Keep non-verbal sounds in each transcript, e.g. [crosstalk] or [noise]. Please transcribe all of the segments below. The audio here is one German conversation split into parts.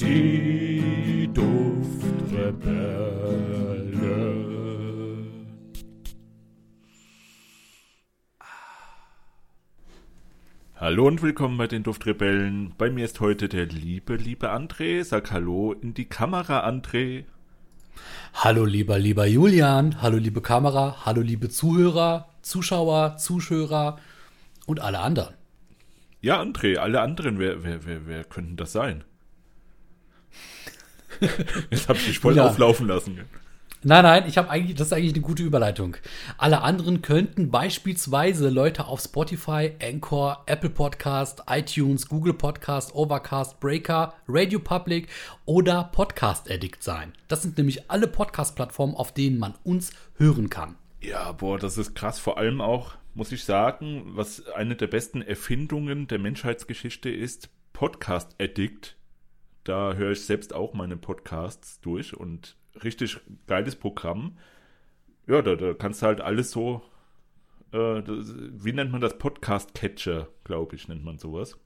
Die Duftrebellen. Hallo und willkommen bei den Duftrebellen. Bei mir ist heute der liebe, liebe André. Sag Hallo in die Kamera, André. Hallo lieber, lieber Julian. Hallo liebe Kamera. Hallo liebe Zuhörer, Zuschauer, Zuschauer und alle anderen. Ja, André, alle anderen, wer, wer, wer, wer könnten das sein? [laughs] Jetzt habe ich dich voll Ja. auflaufen lassen. Nein, nein, ich habe eigentlich, das ist eigentlich eine gute Überleitung. Alle anderen könnten beispielsweise Leute auf Spotify, Anchor, Apple Podcast, iTunes, Google Podcast, Overcast, Breaker, Radio Public oder Podcast Addict sein. Das sind nämlich alle Podcast-Plattformen, auf denen man uns hören kann. Ja, boah, das ist krass. Vor allem auch, muss ich sagen, was eine der besten Erfindungen der Menschheitsgeschichte ist, Podcast Addict. Da höre ich selbst auch meine Podcasts durch und richtig geiles Programm. Ja, da, da kannst du halt alles so, äh, das, wie nennt man das? Podcast Catcher, glaube ich, nennt man sowas.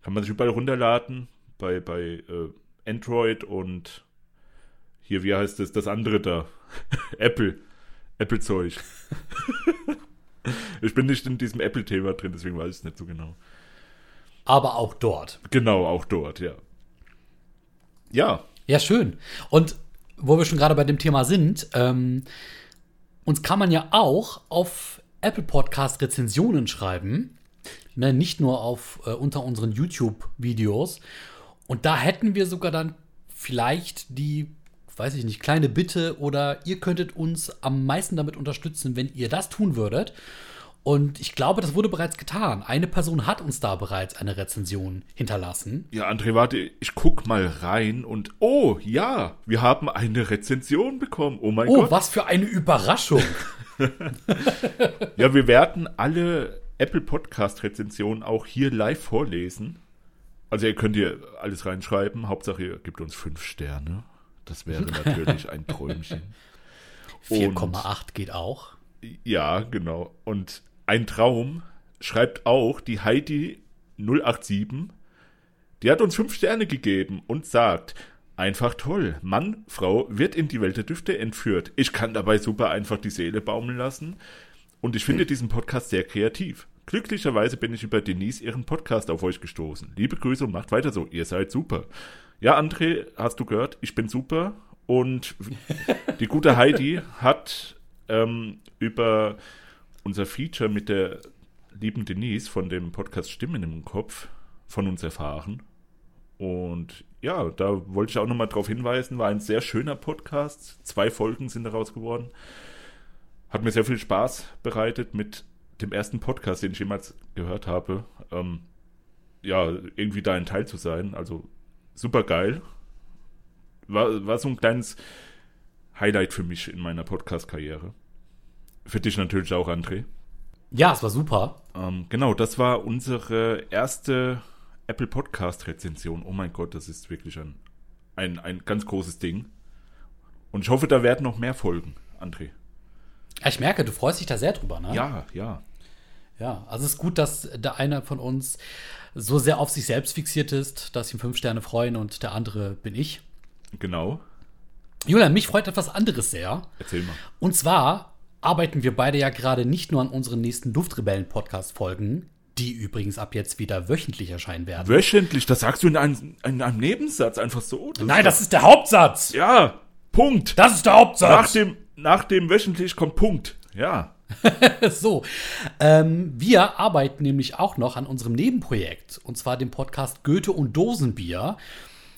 Kann man sich überall runterladen, bei, bei äh, Android und hier, wie heißt es, das andere da? [laughs] Apple. Apple-Zeug. [laughs] ich bin nicht in diesem Apple-Thema drin, deswegen weiß ich es nicht so genau. Aber auch dort. Genau, auch dort, ja. Ja, Ja, schön. Und wo wir schon gerade bei dem Thema sind, ähm, uns kann man ja auch auf Apple Podcast Rezensionen schreiben. Ne, nicht nur auf äh, unter unseren YouTube-Videos. Und da hätten wir sogar dann vielleicht die, weiß ich nicht, kleine Bitte oder ihr könntet uns am meisten damit unterstützen, wenn ihr das tun würdet. Und ich glaube, das wurde bereits getan. Eine Person hat uns da bereits eine Rezension hinterlassen. ja, André, warte, ich guck mal rein und oh, ja, wir haben eine Rezension bekommen. Oh mein Oh, Gott. was für eine Überraschung! [laughs] [laughs] Ja, wir werden alle Apple Podcast Rezensionen auch hier live vorlesen. Also ihr könnt hier alles reinschreiben. Hauptsache ihr gebt uns fünf Sterne. Das wäre [laughs] natürlich ein Träumchen. Und- 4,8 geht auch. Ja, genau. Und ein Traum schreibt auch die Heidi 087. Die hat uns fünf Sterne gegeben und sagt, einfach toll. Mann, Frau wird in die Welt der Düfte entführt. Ich kann dabei super einfach die Seele baumeln lassen. Und ich finde diesen Podcast sehr kreativ. Glücklicherweise bin ich über Denise ihren Podcast auf euch gestoßen. Liebe Grüße und macht weiter so. Ihr seid super. Ja, André, hast du gehört? Ich bin super. Und die gute [laughs] Heidi hat ähm, über unser Feature mit der lieben Denise von dem Podcast Stimmen im Kopf von uns erfahren. Und ja, da wollte ich auch nochmal drauf hinweisen, war ein sehr schöner Podcast. Zwei Folgen sind daraus geworden. Hat mir sehr viel Spaß bereitet mit dem ersten Podcast, den ich jemals gehört habe. Ähm, ja, irgendwie da ein Teil zu sein. Also super geil. War, war so ein kleines Highlight für mich in meiner Podcast-Karriere. Für dich natürlich auch, André. Ja, es war super. Ähm, genau, das war unsere erste Apple Podcast-Rezension. Oh mein Gott, das ist wirklich ein, ein, ein ganz großes Ding. Und ich hoffe, da werden noch mehr folgen, André. Ja, Ich merke, du freust dich da sehr drüber, ne? Ja, ja. Ja, also es ist gut, dass der eine von uns so sehr auf sich selbst fixiert ist, dass ihm fünf Sterne freuen und der andere bin ich. Genau. Julian, mich freut etwas anderes sehr. Erzähl mal. Und zwar arbeiten wir beide ja gerade nicht nur an unseren nächsten Duftrebellen-Podcast-Folgen, die übrigens ab jetzt wieder wöchentlich erscheinen werden. Wöchentlich, das sagst du in einem, in einem Nebensatz einfach so. Nein, das ist der Hauptsatz! Ja, Punkt. Das ist der Nach Hauptsatz! dem, nach dem wöchentlich kommt Punkt. Ja. [laughs] So, ähm, wir arbeiten nämlich auch noch an unserem Nebenprojekt, und zwar dem Podcast Goethe und Dosenbier,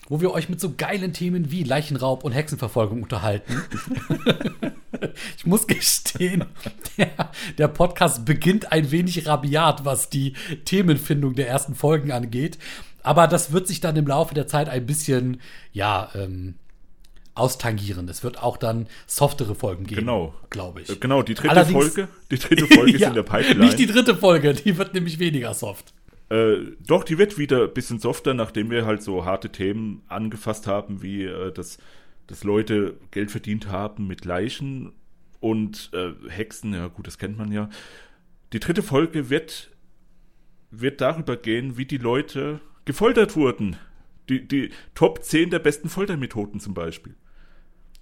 wo wir euch mit so geilen Themen wie Leichenraub und Hexenverfolgung unterhalten. [laughs] ich muss gestehen, der, der Podcast beginnt ein wenig rabiat, was die Themenfindung der ersten Folgen angeht. Aber das wird sich dann im Laufe der Zeit ein bisschen, ja, ähm, austangieren. Es wird auch dann softere Folgen geben, Genau. glaube ich. Äh, Genau, die dritte Allerdings- Folge. Die dritte Folge [laughs] ist Ja, in der Pipeline. Nicht die dritte Folge, die wird nämlich weniger soft. Äh, doch, die wird wieder ein bisschen softer, nachdem wir halt so harte Themen angefasst haben, wie äh, dass, dass Leute Geld verdient haben mit Leichen und äh, Hexen. Ja, gut, das kennt man ja. Die dritte Folge wird, wird darüber gehen, wie die Leute gefoltert wurden, Die, die Top 10 der besten Foltermethoden zum Beispiel.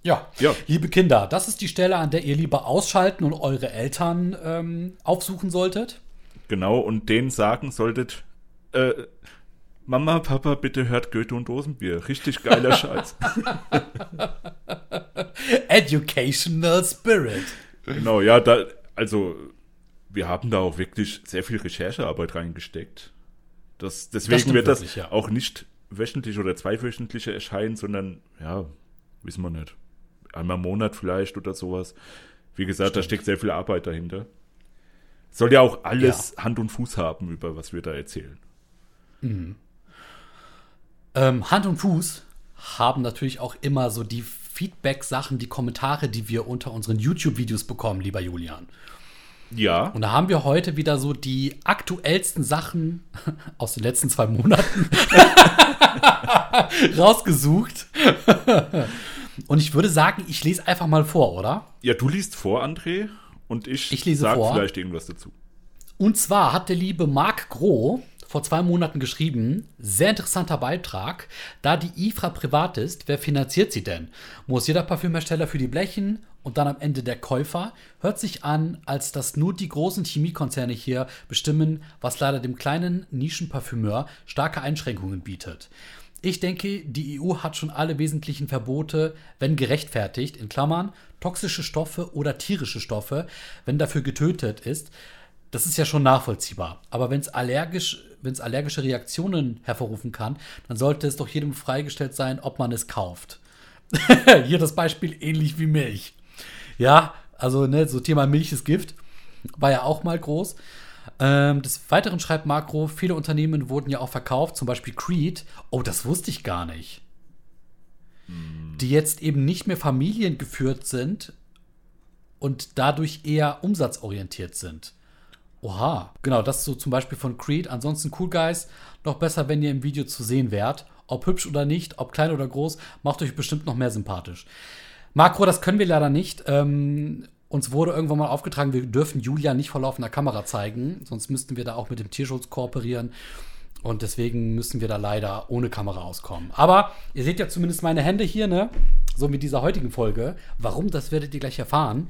Ja. Ja. liebe Kinder, das ist die Stelle, an der ihr lieber ausschalten und eure Eltern ähm, aufsuchen solltet. Genau, und denen sagen solltet, äh, Mama, Papa, bitte hört Goethe und Dosenbier. Richtig geiler [laughs] Scheiß. Educational Spirit. genau, ja, da, also wir haben da auch wirklich sehr viel Recherchearbeit reingesteckt. Das, deswegen stimmt wird das wirklich, ja. auch nicht wöchentlich oder zweiwöchentlich erscheinen, sondern, ja, wissen wir nicht. Einmal im Monat vielleicht oder sowas. Wie gesagt, da steckt sehr viel Arbeit dahinter. Soll ja auch alles Hand und Fuß haben, über was wir da erzählen. Ähm, Hand und Fuß haben natürlich auch immer so die Feedback-Sachen, die Kommentare, die wir unter unseren YouTube-Videos bekommen, lieber Julian. Ja, Und da haben wir heute wieder so die aktuellsten Sachen [laughs] aus den letzten zwei Monaten [laughs] rausgesucht. [laughs] Und ich würde sagen, ich lese einfach mal vor, oder? ja, du liest vor, André, und ich, Ich lese sag vor. vielleicht irgendwas dazu. Und zwar hat der liebe Marc Groh vor zwei Monaten geschrieben, sehr interessanter Beitrag, da die IFRA privat ist, wer finanziert sie denn? Muss jeder Parfümhersteller für die Blechen und dann am Ende der Käufer? Hört sich an, als dass nur die großen Chemiekonzerne hier bestimmen, was leider dem kleinen Nischenparfümeur starke Einschränkungen bietet. Ich denke, die EU hat schon alle wesentlichen Verbote, wenn gerechtfertigt, in Klammern, toxische Stoffe oder tierische Stoffe, wenn dafür getötet ist. Das ist ja schon nachvollziehbar. Aber wenn es allergisch, wenn es allergische Reaktionen hervorrufen kann, dann sollte es doch jedem freigestellt sein, ob man es kauft. [laughs] Hier das Beispiel ähnlich wie Milch. Ja, also ne, so Thema Milch ist Gift war ja auch mal groß. Ähm, des Weiteren schreibt Makro, viele Unternehmen wurden ja auch verkauft, zum Beispiel Creed. Oh, das wusste ich gar nicht. Die jetzt eben nicht mehr familiengeführt sind und dadurch eher umsatzorientiert sind. Oha, genau, das ist so zum Beispiel von Creed. Ansonsten Cool Guys, noch besser, wenn ihr im Video zu sehen wärt. Ob hübsch oder nicht, ob klein oder groß, macht euch bestimmt noch mehr sympathisch. Makro, das können wir leider nicht. Ähm, uns wurde irgendwann mal aufgetragen, wir dürfen Julia nicht vor laufender Kamera zeigen, sonst müssten wir da auch mit dem Tierschutz kooperieren. Und deswegen müssen wir da leider ohne Kamera auskommen. Aber ihr seht ja zumindest meine Hände hier, ne? So mit dieser heutigen Folge. Warum, das werdet ihr gleich erfahren.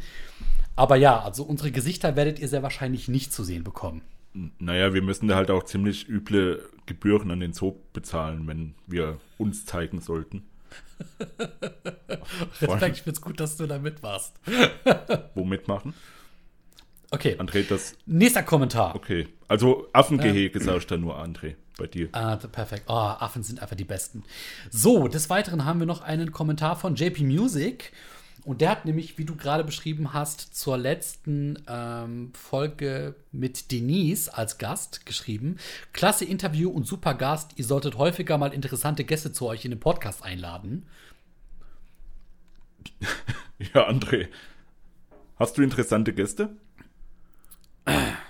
Aber ja, also unsere Gesichter werdet ihr sehr wahrscheinlich nicht zu sehen bekommen. Naja, wir müssen da halt auch ziemlich üble Gebühren an den Zoo bezahlen, wenn wir uns zeigen sollten. [laughs] Respekt, ich find's gut, dass du da mit warst. Womit machen? Okay, André, das. nächster Kommentar. Okay. Also Affengehege sagst da nur André bei dir. Ah, perfekt. Oh, Affen sind einfach die besten. So, des Weiteren haben wir noch einen Kommentar von JP Music. Und der hat nämlich, wie du gerade beschrieben hast, zur letzten ähm, Folge mit Denise als Gast geschrieben. Klasse Interview und super Gast. Ihr solltet häufiger mal interessante Gäste zu euch in den Podcast einladen. [laughs] Ja, André. Hast du interessante Gäste? [clears throat]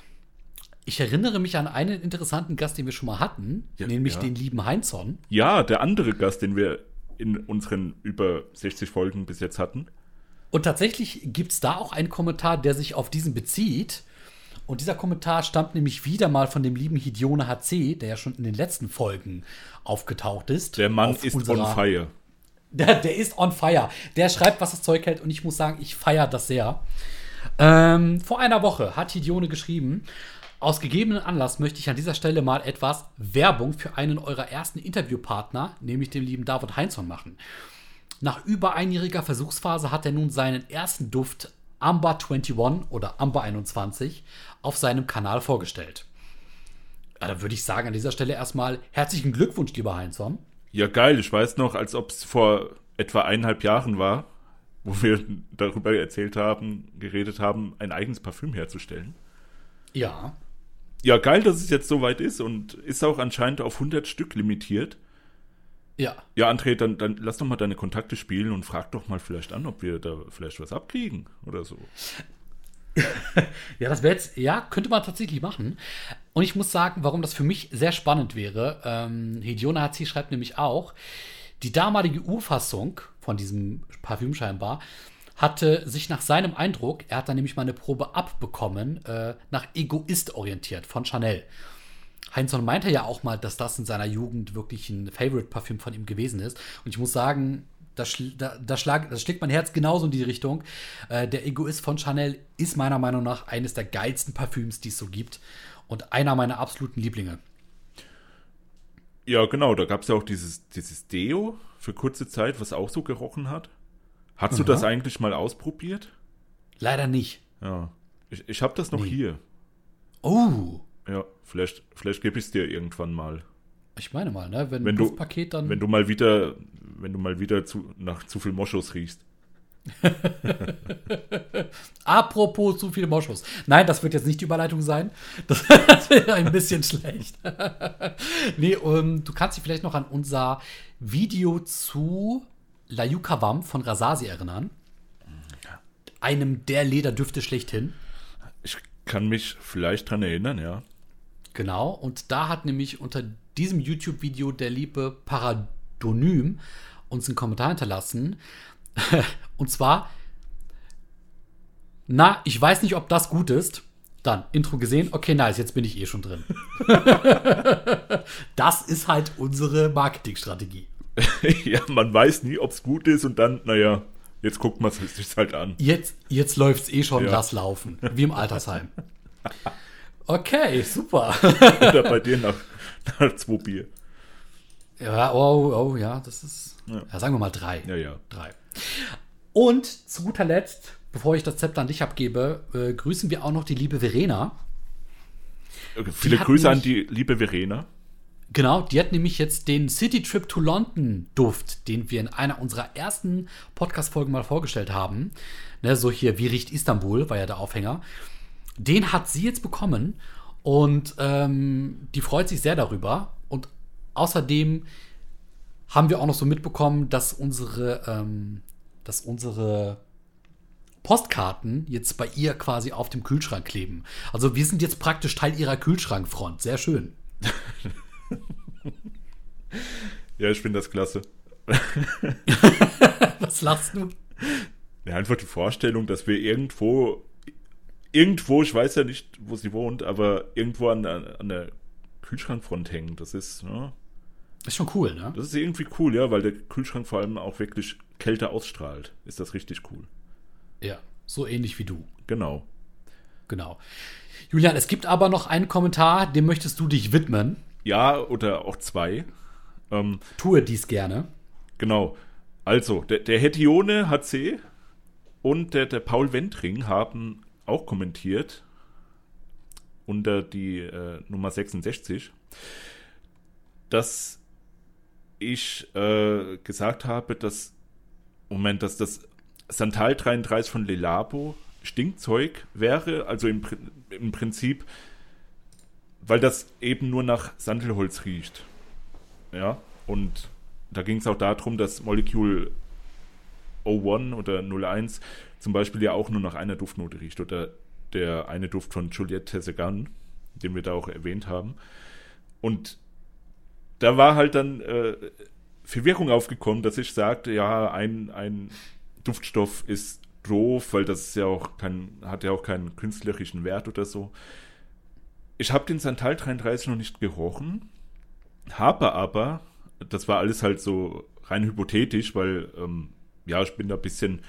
Ich erinnere mich an einen interessanten Gast, den wir schon mal hatten, Ja, nämlich ja. den lieben Heinzon. Ja, der andere Gast, den wir in unseren über 60 Folgen bis jetzt hatten. Und tatsächlich gibt es da auch einen Kommentar, der sich auf diesen bezieht. Und dieser Kommentar stammt nämlich wieder mal von dem lieben Hidione HC, der ja schon in den letzten Folgen aufgetaucht ist. Der Mann ist unserer- on fire. Der, der ist on fire. Der schreibt, was das Zeug hält. Und ich muss sagen, ich feiere das sehr. Ähm, vor einer Woche hat Hidione geschrieben, aus gegebenen Anlass möchte ich an dieser Stelle mal etwas Werbung für einen eurer ersten Interviewpartner, nämlich dem lieben David Heinzson, machen. Nach über einjähriger Versuchsphase hat er nun seinen ersten Duft Amber 21 oder Amber 21 auf seinem Kanal vorgestellt. Ja, da würde ich sagen, an dieser Stelle erstmal herzlichen Glückwunsch, lieber Heinzson. Ja, geil. Ich weiß noch, als ob es vor etwa eineinhalb Jahren war, wo wir darüber erzählt haben, geredet haben, ein eigenes Parfüm herzustellen. Ja. Ja, geil, dass es jetzt soweit ist und ist auch anscheinend auf 100 Stück limitiert. Ja. Ja, André, dann, dann lass doch mal deine Kontakte spielen und frag doch mal vielleicht an, ob wir da vielleicht was abkriegen oder so. [laughs] Ja, das wäre jetzt, ja, könnte man tatsächlich machen. Und ich muss sagen, warum das für mich sehr spannend wäre. Ähm, Hidione HC schreibt nämlich auch, die damalige Urfassung von diesem Parfüm scheinbar hatte sich nach seinem Eindruck, er hat dann nämlich mal eine Probe abbekommen, äh, nach Egoist orientiert von Chanel. Heinzson meinte ja auch mal, dass das in seiner Jugend wirklich ein Favorite-Parfüm von ihm gewesen ist. Und ich muss sagen, schl da, das, schlag, das schlägt mein Herz genauso in die Richtung. Äh, der Egoist von Chanel ist meiner Meinung nach eines der geilsten Parfüms, die es so gibt. Und einer meiner absoluten Lieblinge. Ja, genau, da gab es ja auch dieses, dieses Deo für kurze Zeit, was auch so gerochen hat. Hast Aha. du das eigentlich mal ausprobiert? Leider nicht. Ja. Ich, ich habe das noch Nee. hier. Oh, Ja, vielleicht, vielleicht gebe ich es dir irgendwann mal. ich meine mal, ne? Wenn, Wenn du- Duftpaket dann. Wenn du mal wieder, wenn du mal wieder zu, nach zu viel Moschus riechst. [laughs] Apropos zu viele Moschus. Nein, das wird jetzt nicht die Überleitung sein. Das, [laughs] das wäre ein bisschen schlecht. [laughs] nee, ähm, du kannst dich vielleicht noch an unser Video zu La Yukavam von Rasasi erinnern. Einem der Lederdüfte schlechthin. Ich kann mich vielleicht dran erinnern, ja. Genau. Und da hat nämlich unter diesem YouTube-Video der liebe Paradonym uns einen Kommentar hinterlassen. [laughs] Und zwar, na, ich weiß nicht, ob das gut ist. Dann, Intro gesehen, okay, nice, jetzt bin ich eh schon drin. [laughs] das ist halt unsere Marketingstrategie. [laughs] ja, man weiß nie, ob es gut ist und dann, naja, jetzt guckt man es [laughs] sich halt an. Jetzt, jetzt läuft es eh schon, Ja. lass laufen. Wie im Altersheim. [laughs] Okay, super. Oder bei dir nach, nach zwei Bier. Ja, oh, oh, ja, das ist. Ja. Ja, sagen wir mal drei. Ja, ja. Drei. Und zu guter Letzt, bevor ich das Zepter an dich abgebe, äh, grüßen wir auch noch die liebe Verena. Okay, Viele hat Grüße an die liebe Verena. Genau, die hat nämlich jetzt den City Trip to London Duft, den wir in einer unserer ersten Podcast-Folgen mal vorgestellt haben. Ne, so hier, wie riecht Istanbul, war ja der Aufhänger. Den hat sie jetzt bekommen und ähm, die freut sich sehr darüber. Und außerdem haben wir auch noch so mitbekommen, dass unsere, ähm, dass unsere Postkarten jetzt bei ihr quasi auf dem Kühlschrank kleben. Also wir sind jetzt praktisch Teil ihrer Kühlschrankfront. Sehr schön. [laughs] Ja, ich finde das klasse. [laughs] Was lachst du? Ja, einfach die Vorstellung, dass wir irgendwo, irgendwo, ich weiß ja nicht, wo sie wohnt, aber irgendwo an, der- an der Kühlschrankfront hängen. Das ist, ja, Ist schon cool, ne? das ist irgendwie cool, ja, weil der Kühlschrank vor allem auch wirklich Kälte ausstrahlt. Ist das richtig cool. Ja, so ähnlich wie du. Genau. Genau. Julian, es gibt aber noch einen Kommentar, dem möchtest du dich widmen. Ja, oder auch zwei. Ähm, Tue dies gerne. Genau. Also, der, der Hetione HC und der, der Paul Wentring haben auch kommentiert unter die äh, Nummer 66, dass ich äh, gesagt habe, dass, Moment, dass das Santal 33 von Lelabo Stinkzeug wäre, also im, im Prinzip, weil das eben nur nach Sandelholz riecht. Ja, und da ging es auch darum, dass Molecule 01 oder 01 zum Beispiel ja auch nur nach einer Duftnote riecht oder der eine Duft von Juliette Tessegan, den wir da auch erwähnt haben. Und da war halt dann äh, Verwirrung aufgekommen, dass ich sagte, ja, ein, ein Duftstoff ist doof, weil das ist ja auch kein, hat ja auch keinen künstlerischen Wert oder so. Ich habe den Santal 33 noch nicht gerochen, habe aber, das war alles halt so rein hypothetisch, weil, ähm, ja, ich bin da ein bisschen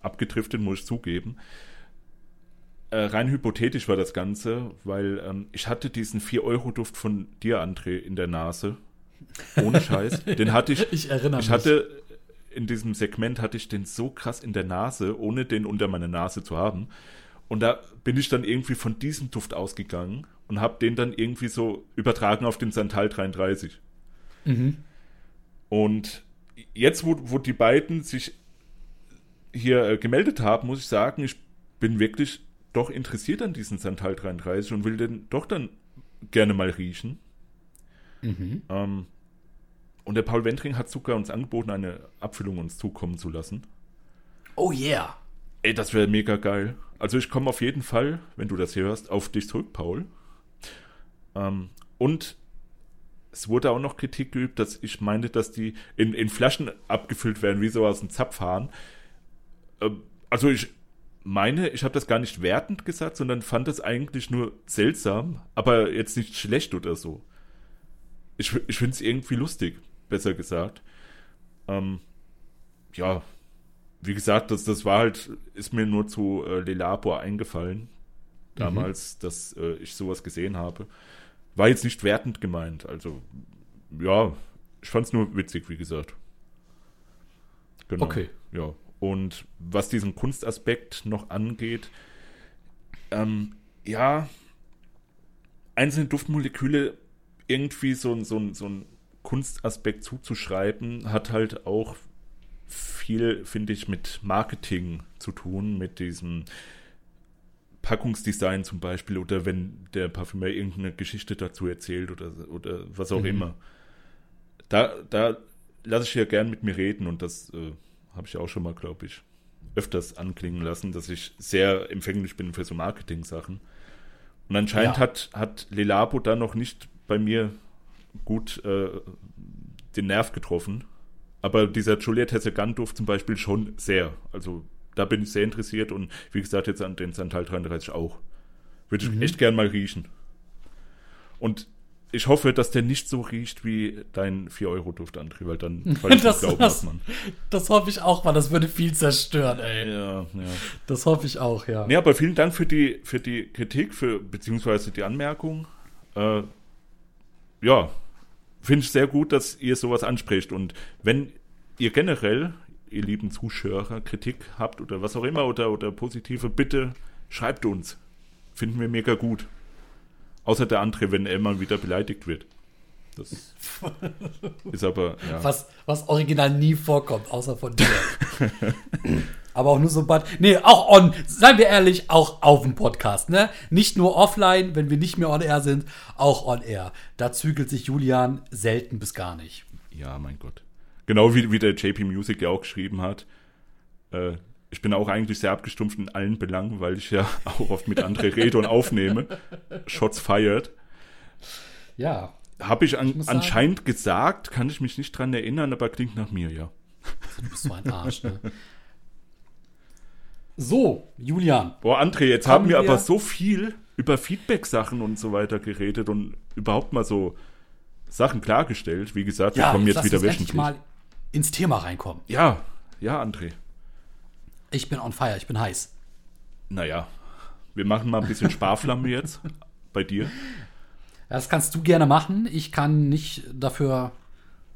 abgedriftet, muss ich zugeben. Äh, rein hypothetisch war das Ganze, weil ähm, ich hatte diesen 4-Euro-Duft von dir, André, in der Nase. Ohne Scheiß. [laughs] Den hatte ich, Ich erinnere ich mich. hatte in diesem Segment hatte ich den so krass in der Nase, ohne den unter meiner Nase zu haben. Und da bin ich dann irgendwie von diesem Duft ausgegangen und habe den dann irgendwie so übertragen auf den Santal 33. Mhm. Und jetzt, wo, wo die beiden sich hier äh, gemeldet haben, muss ich sagen, ich bin wirklich doch interessiert an diesen Santal 33 und will den doch dann gerne mal riechen. Mhm. Ähm, und der Paul Wentring hat sogar uns angeboten, eine Abfüllung uns zukommen zu lassen. Oh yeah. Ey, das wäre mega geil. Also ich komme auf jeden Fall, wenn du das hörst, auf dich zurück, Paul. Ähm, und es wurde auch noch Kritik geübt, dass ich meinte, dass die in, in Flaschen abgefüllt werden, wie so aus dem Zapfhahn. Ähm, also ich meine, ich habe das gar nicht wertend gesagt, sondern fand es eigentlich nur seltsam, aber jetzt nicht schlecht oder so. Ich, ich finde es irgendwie lustig, besser gesagt. Ähm, ja, wie gesagt, das, das war halt, ist mir nur zu äh, Lelabor eingefallen, damals, mhm. dass äh, ich sowas gesehen habe. War jetzt nicht wertend gemeint, also ja, ich fand es nur witzig, wie gesagt. Genau. Okay. Ja. Und was diesen Kunstaspekt noch angeht, ähm, ja, einzelne Duftmoleküle irgendwie so, so, so einen Kunstaspekt zuzuschreiben, hat halt auch viel, finde ich, mit Marketing zu tun, mit diesem Packungsdesign zum Beispiel oder wenn der Parfümeur irgendeine Geschichte dazu erzählt oder, oder was auch mhm. immer. Da, da lasse ich ja gern mit mir reden und das äh, habe ich auch schon mal, glaube ich, öfters anklingen lassen, dass ich sehr empfänglich bin für so Marketing-Sachen. Und anscheinend ja. hat, hat Lelabo da noch nicht bei mir gut äh, den Nerv getroffen. Aber dieser Juliette Hesse-Gandorf zum Beispiel schon sehr. Also da bin ich sehr interessiert und wie gesagt, jetzt an den Santal 33 auch. Würde ich mhm. echt gern mal riechen. Und ich hoffe, dass der nicht so riecht wie dein 4-Euro-Duft, André, weil dann [laughs] ich das, glauben, das, man. das hoffe ich auch, weil das würde viel zerstören, ey. Ja, ja. Das hoffe ich auch, ja. Ja, aber vielen Dank für die, für die Kritik, für, beziehungsweise die Anmerkung. Äh, ja, finde ich sehr gut, dass ihr sowas anspricht. Und wenn ihr generell, ihr lieben Zuschauer, Kritik habt oder was auch immer oder, oder positive, bitte schreibt uns. Finden wir mega gut. Außer der andere, wenn er mal wieder beleidigt wird. Das [laughs] ist aber, ja. Was, was original nie vorkommt, außer von dir. [laughs] aber auch nur so bad. Nee, auch on, seien wir ehrlich, auch auf dem Podcast, ne? Nicht nur offline, wenn wir nicht mehr on air sind, auch on air. Da zügelt sich Julian selten bis gar nicht. Ja, mein Gott. Genau wie, wie der JP Music ja auch geschrieben hat. Äh, ich bin auch eigentlich sehr abgestumpft in allen Belangen, weil ich ja [laughs] auch oft mit André rede und aufnehme. Shots fired. Ja. Habe ich, an, ich anscheinend sagen, gesagt, kann ich mich nicht dran erinnern, aber klingt nach mir, ja. Du bist so ein Arsch, ne? So, Julian. Boah, André, jetzt haben wir, wir aber so viel über Feedback-Sachen und so weiter geredet und überhaupt mal so Sachen klargestellt. Wie gesagt, wir kommen jetzt wieder wöchentlich. mal ins Thema reinkommen. Ja, ja, André. Ich bin on fire, ich bin heiß. Naja, wir machen mal ein bisschen Sparflamme jetzt bei dir. Das kannst du gerne machen. Ich kann nicht dafür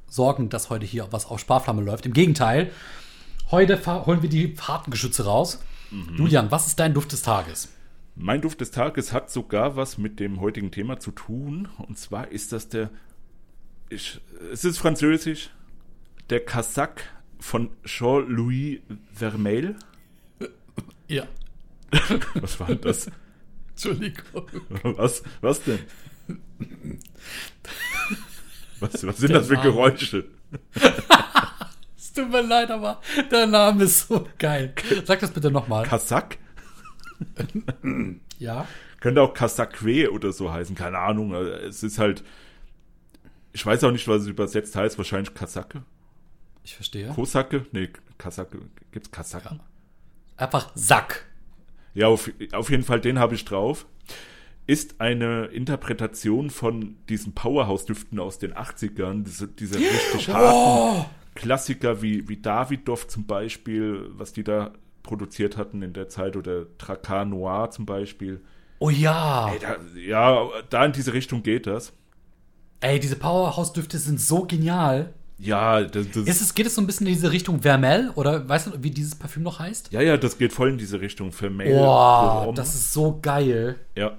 sorgen, dass heute hier was auf Sparflamme läuft. Im Gegenteil, heute holen wir die harten Geschütze raus. Mhm. Julian, was ist dein Duft des Tages? Mein Duft des Tages hat sogar was mit dem heutigen Thema zu tun. Und zwar ist das der. Ich, es ist französisch. Der Casac von Jean-Louis Vermeil. Ja. [laughs] Was war das? Entschuldigung. Was, was denn? Was, was sind der das für Name. Geräusche? [laughs] es tut mir leid, aber der Name ist so geil. Sag das bitte nochmal. Kasak? ja. Könnte auch Kasakwe oder so heißen, keine Ahnung. Es ist halt. Ich weiß auch nicht, was es übersetzt heißt. Wahrscheinlich Kasake. Ich verstehe. Kosake? Nee, Kasake. Gibt's Kasake? Ja. Einfach Sack. Ja, auf, auf jeden Fall, den habe ich drauf. Ist eine Interpretation von diesen Powerhouse-Düften aus den 80ern, diese, diese richtig [gasps] harten oh. Klassiker wie, wie Davidoff zum Beispiel, was die da produziert hatten in der Zeit, oder Tracar Noir zum Beispiel. Oh ja. Ey, da, ja, da in diese Richtung geht das. Ey, diese Powerhouse-Düfte sind so genial. Ja, das, das ist es, geht es so ein bisschen in diese Richtung Vermel oder weißt du, wie dieses Parfüm noch heißt? Ja, ja, das geht voll in diese Richtung Vermel. Boah, das ist so geil. Ja.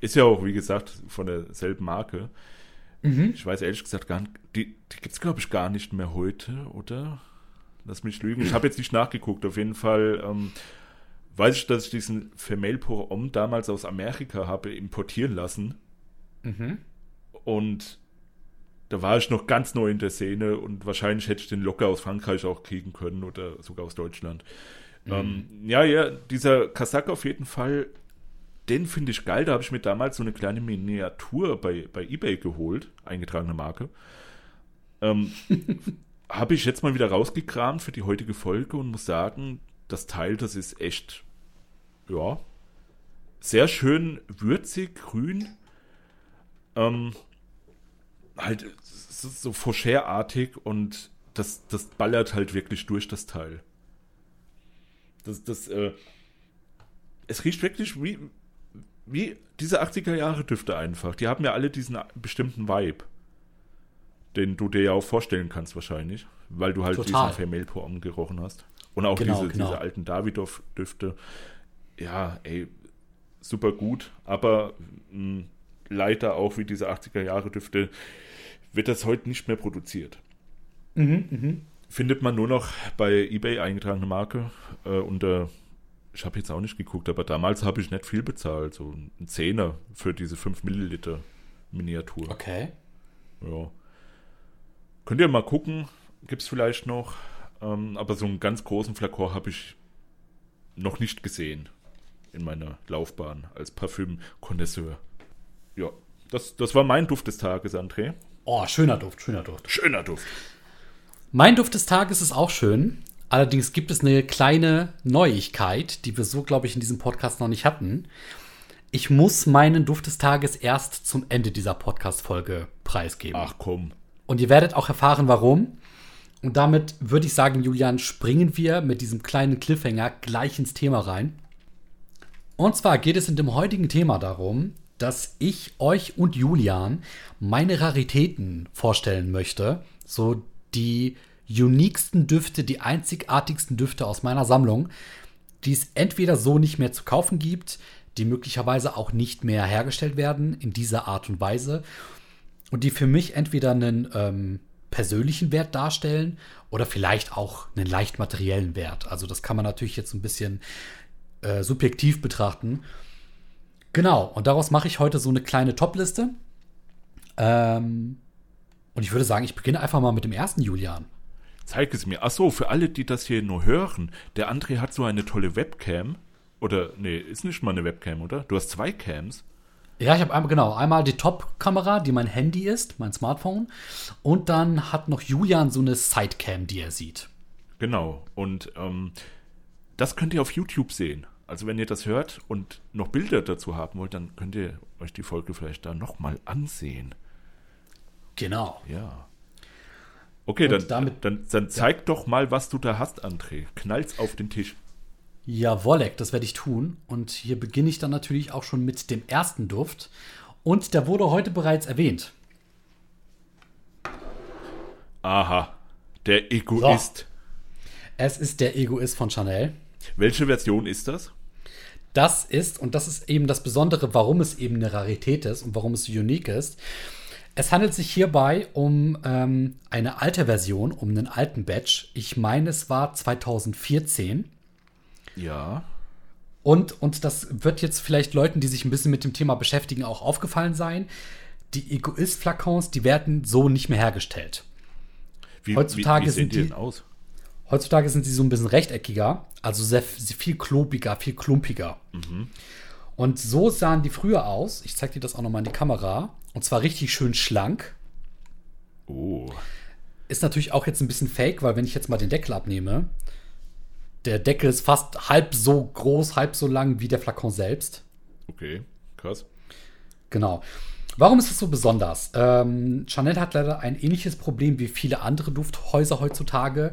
Ist ja auch, wie gesagt, von derselben Marke. Mhm. Ich weiß ehrlich gesagt gar nicht, die, die gibt es, glaube ich, gar nicht mehr heute, oder? Lass mich lügen. Ich habe jetzt nicht nachgeguckt. Auf jeden Fall ähm, weiß ich, dass ich diesen Vermel Pour Homme damals aus Amerika habe importieren lassen. Mhm. Und da war ich noch ganz neu in der Szene und wahrscheinlich hätte ich den locker aus Frankreich auch kriegen können oder sogar aus Deutschland. Mhm. Ähm, ja, ja, dieser Kasak auf jeden Fall, den finde ich geil. Da habe ich mir damals so eine kleine Miniatur bei, bei eBay geholt, eingetragene Marke. Ähm, [laughs] habe ich jetzt mal wieder rausgekramt für die heutige Folge und muss sagen, das Teil, das ist echt ja, sehr schön würzig, grün. Ähm, halt so, Faucher-artig und das, das ballert halt wirklich durch das Teil. Das, das, äh, es riecht wirklich wie, wie diese 80er Jahre Düfte einfach. Die haben ja alle diesen bestimmten Vibe, den du dir ja auch vorstellen kannst wahrscheinlich, weil du halt Total. diesen Vermehlporn gerochen hast. Und auch Genau, diese, genau. diese alten Davidoff-Düfte. Ja, ey, super gut, aber mh, leider auch wie diese 80er Jahre Düfte wird das heute nicht mehr produziert. Findet man nur noch bei eBay eingetragene Marke äh, unter ich habe jetzt auch nicht geguckt, aber damals habe ich nicht viel bezahlt, so ein Zehner für diese 5 Milliliter Miniatur. Okay. Ja. Könnt ihr mal gucken, gibt es vielleicht noch, ähm, aber so einen ganz großen Flakon habe ich noch nicht gesehen in meiner Laufbahn als Parfüm-Connoisseur. Ja, das, das war mein Duft des Tages, André. Oh, schöner Duft, schöner Duft. Schöner Duft. Mein Duft des Tages ist auch schön. Allerdings gibt es eine kleine Neuigkeit, die wir so, glaube ich, in diesem Podcast noch nicht hatten. Ich muss meinen Duft des Tages erst zum Ende dieser Podcast-Folge preisgeben. Ach komm. Und ihr werdet auch erfahren, warum. Und damit würde ich sagen, Julian, springen wir mit diesem kleinen Cliffhanger gleich ins Thema rein. Und zwar geht es in dem heutigen Thema darum, dass ich euch und Julian meine Raritäten vorstellen möchte. So die uniquesten Düfte, die einzigartigsten Düfte aus meiner Sammlung, die es entweder so nicht mehr zu kaufen gibt, die möglicherweise auch nicht mehr hergestellt werden in dieser Art und Weise und die für mich entweder einen ähm, persönlichen Wert darstellen oder vielleicht auch einen leicht materiellen Wert. Also das kann man natürlich jetzt ein bisschen äh, subjektiv betrachten. Genau, und daraus mache ich heute so eine kleine Top-Liste. Ähm, und ich würde sagen, ich beginne einfach mal mit dem ersten Julian. Zeig es mir. Ach so, für alle, die das hier nur hören, der André hat so eine tolle Webcam. Oder, nee, ist nicht mal eine Webcam, oder? Du hast zwei Cams. Ja, ich habe einmal, genau, einmal die Top-Kamera, die mein Handy ist, mein Smartphone. Und dann hat noch Julian so eine Sidecam, die er sieht. Genau. Und ähm, das könnt ihr auf YouTube sehen. Also wenn ihr das hört und noch Bilder dazu haben wollt, dann könnt ihr euch die Folge vielleicht da nochmal ansehen. Genau. Ja. Okay, Und dann, damit- dann, dann zeig doch mal, was du da hast, André. Knall's auf den Tisch. Jawollek, das werde ich tun. Und hier beginne ich dann natürlich auch schon mit dem ersten Duft. Und der wurde heute bereits erwähnt. Aha. Der Egoist. Es ist der Egoist von Chanel. Welche Version ist das? Das ist, und das ist eben das Besondere, warum es eben eine Rarität ist und warum es so unique ist. Es handelt sich hierbei um ähm, eine alte Version, um einen alten Batch. Ich meine, es war 2014. Ja. Und, und das wird jetzt vielleicht Leuten, die sich ein bisschen mit dem Thema beschäftigen, auch aufgefallen sein. Die Egoist-Flakons, die werden so nicht mehr hergestellt. Wie, Heutzutage wie, wie sehen sind die- denn aus? Heutzutage sind sie so ein bisschen rechteckiger, also sehr, sehr viel klobiger, viel klumpiger. Und so sahen die früher aus. Ich zeige dir das auch nochmal in die Kamera. Und zwar richtig schön schlank. Oh. Ist natürlich auch jetzt ein bisschen fake, weil wenn ich jetzt mal den Deckel abnehme, der Deckel ist fast halb so groß, halb so lang wie der Flakon selbst. Okay. Krass. Genau. Warum ist es so besonders? Ähm, Chanel hat leider ein ähnliches Problem wie viele andere Dufthäuser heutzutage,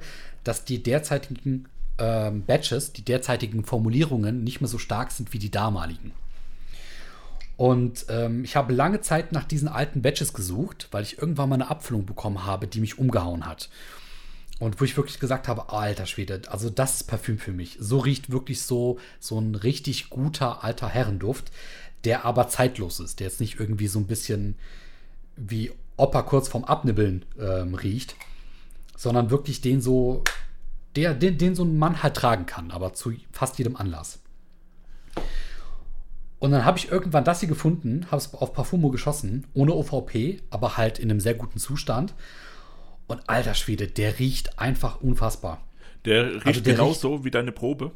dass die derzeitigen ähm, Batches, die derzeitigen Formulierungen nicht mehr so stark sind wie die damaligen. Und ähm, ich habe lange Zeit nach diesen alten Batches gesucht, weil ich irgendwann mal eine Abfüllung bekommen habe, die mich umgehauen hat. Und wo ich wirklich gesagt habe, alter Schwede, also das ist Parfüm für mich. So riecht wirklich so, so ein richtig guter alter Herrenduft, der aber zeitlos ist, der jetzt nicht irgendwie so ein bisschen wie Opa kurz vorm Abnibbeln ähm, riecht, sondern wirklich den so, der, den, den so ein Mann halt tragen kann, aber zu fast jedem Anlass. Und dann habe ich irgendwann das hier gefunden, habe es auf Parfumo geschossen, ohne OVP, aber halt in einem sehr guten Zustand. Und alter Schwede, der riecht einfach unfassbar. Der riecht Also der genauso wie deine Probe.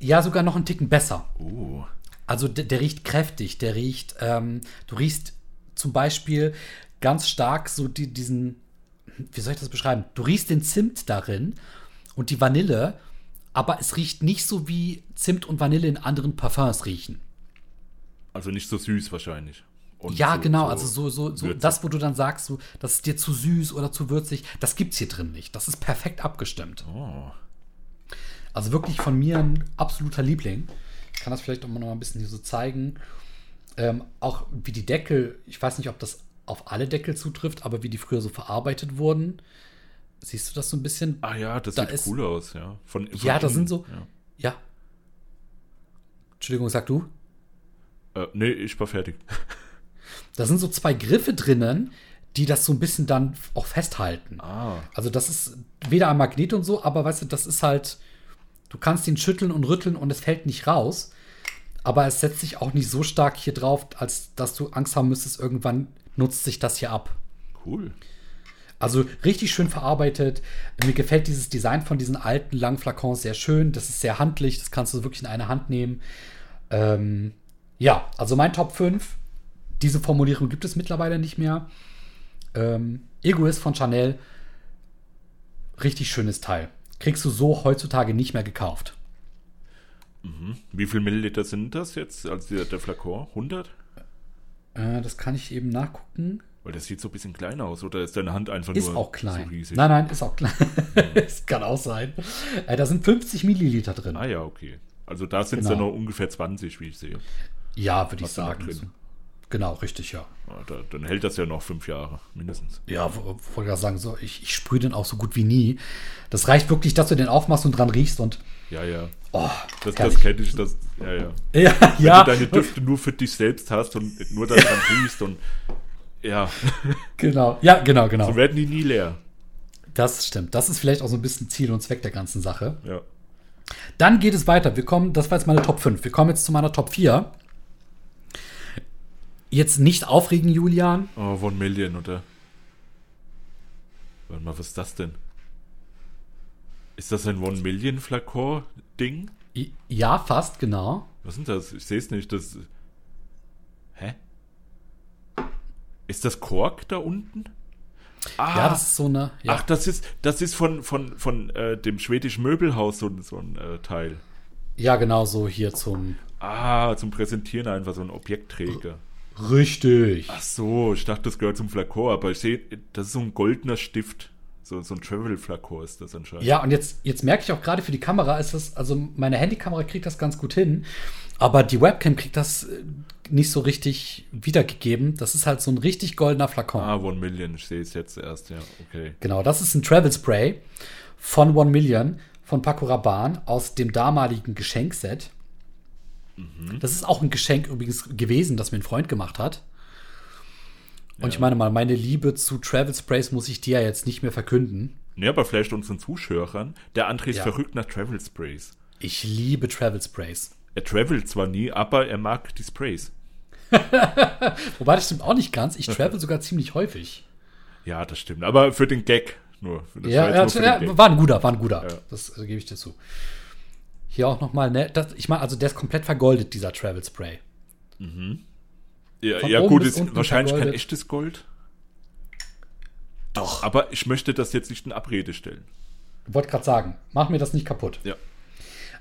Ja, sogar noch einen Ticken besser. Oh. Also der, der riecht kräftig, der riecht, ähm, du riechst zum Beispiel ganz stark so die, diesen, wie soll ich das beschreiben? Du riechst den Zimt darin und die Vanille, aber es riecht nicht so wie Zimt und Vanille in anderen Parfums riechen. Also nicht so süß wahrscheinlich. Und ja, so- genau, also so, so, so das, wo du dann sagst, so, das ist dir zu süß oder zu würzig, das gibt's hier drin nicht. Das ist perfekt abgestimmt. Oh. Also wirklich von mir ein absoluter Liebling. Ich kann das vielleicht auch mal noch ein bisschen hier so zeigen. Ähm, auch wie die Deckel, ich weiß nicht, ob das auf alle Deckel zutrifft, aber wie die früher so verarbeitet wurden. Siehst du das so ein bisschen? Ah ja, das Da sieht ist- cool aus, ja. Von, von Ja, da sind so- Ja. Ja. Entschuldigung, sag du? Äh, nee, ich war fertig. Da sind so zwei Griffe drinnen, die das so ein bisschen dann auch festhalten. Ah. Also das ist weder ein Magnet und so, aber weißt du, das ist halt, du kannst ihn schütteln und rütteln und es fällt nicht raus. Aber es setzt sich auch nicht so stark hier drauf, als dass du Angst haben müsstest, irgendwann nutzt sich das hier ab. Cool. Also richtig schön verarbeitet. Mir gefällt dieses Design von diesen alten langen Flakons sehr schön. Das ist sehr handlich, das kannst du wirklich in eine Hand nehmen. Ähm, ja, also mein Top 5. Diese Formulierung gibt es mittlerweile nicht mehr. Ähm, Egoist von Chanel. Richtig schönes Teil. Kriegst du so heutzutage nicht mehr gekauft. Wie viel Milliliter sind das jetzt? Also der, der Flakon? 100? Äh, das kann ich eben nachgucken. Weil das sieht so ein bisschen klein aus. Oder ist deine Hand einfach Ist nur auch klein. so riesig? nein, nein, ist auch klein. [laughs] Es kann auch sein. Äh, da sind 50 Milliliter drin. Ah ja, okay. Also da sind es Genau. ja noch ungefähr 20, wie ich sehe. Ja, würde ich sagen. Genau, richtig, ja. Ja, da, dann hält das ja noch fünf Jahre, mindestens. Ja, wo- wollte gerade sagen, so, ich, ich sprühe den auch so gut wie nie. Das reicht wirklich, dass du den aufmachst und dran riechst und Ja, ja. oh, Das, das kenne ich, das, ja, ja. Ja, Wenn ja, du deine Düfte nur für dich selbst hast und nur daran riechst und ja, [laughs] genau. Ja, genau, genau. so werden die nie leer. Das stimmt. Das ist vielleicht auch so ein bisschen Ziel und Zweck der ganzen Sache. Ja. Dann geht es weiter. Wir kommen, das war jetzt meine Top 5. Wir kommen jetzt zu meiner Top 4. Jetzt nicht aufregen, Julian. Oh, One Million, oder? Warte mal, was ist das denn? Ist das ein One Million Flakon-Ding? I- Ja, fast, genau. Was ist denn das? Ich sehe es nicht. Das. Hä? Ist das Kork da unten? Ah, Ja, das ist so eine. Ja. ach, das ist, das ist von, von, von äh, dem schwedischen Möbelhaus so, ein- so ein äh, Teil. ja, genau so hier zum. Ah, zum Präsentieren einfach so ein Objektträger. Richtig. Ach so, ich dachte, das gehört zum Flakon, aber ich sehe, das ist so ein goldener Stift. So, so ein Travel-Flakon ist das anscheinend. Ja, und jetzt, jetzt merke ich auch gerade für die Kamera ist das, also meine Handykamera kriegt das ganz gut hin, aber die Webcam kriegt das äh, nicht so richtig wiedergegeben. Das ist halt so ein richtig goldener Flakon. Ah, One Million, ich sehe es jetzt erst, ja, okay. Genau, das ist ein Travel Spray von One Million von Paco Rabanne aus dem damaligen Geschenkset. Das ist auch ein Geschenk übrigens gewesen, das mir ein Freund gemacht hat. Und ich meine mal, meine Liebe zu Travel Sprays muss ich dir ja jetzt nicht mehr verkünden. Ne, aber vielleicht unseren Zuschauern. Der André ist Ja. verrückt nach Travel Sprays. Ich liebe Travel Sprays. Er travelt zwar nie, aber er mag die Sprays. [laughs] Wobei das stimmt auch nicht ganz. Ich travel sogar ziemlich häufig. Ja, das stimmt. Aber für den Gag nur. Das Ja, war ja, ja war ein guter, war ein guter. Ja. Das äh, gebe ich dir zu. Hier auch nochmal, ne? Das, ich meine, also der ist komplett vergoldet, dieser Travel Spray. Ja, ja gut, ist wahrscheinlich kein vergoldet. echtes Gold. Doch. Aber ich möchte das jetzt nicht in Abrede stellen. Wollte gerade sagen, mach mir das nicht kaputt. Ja.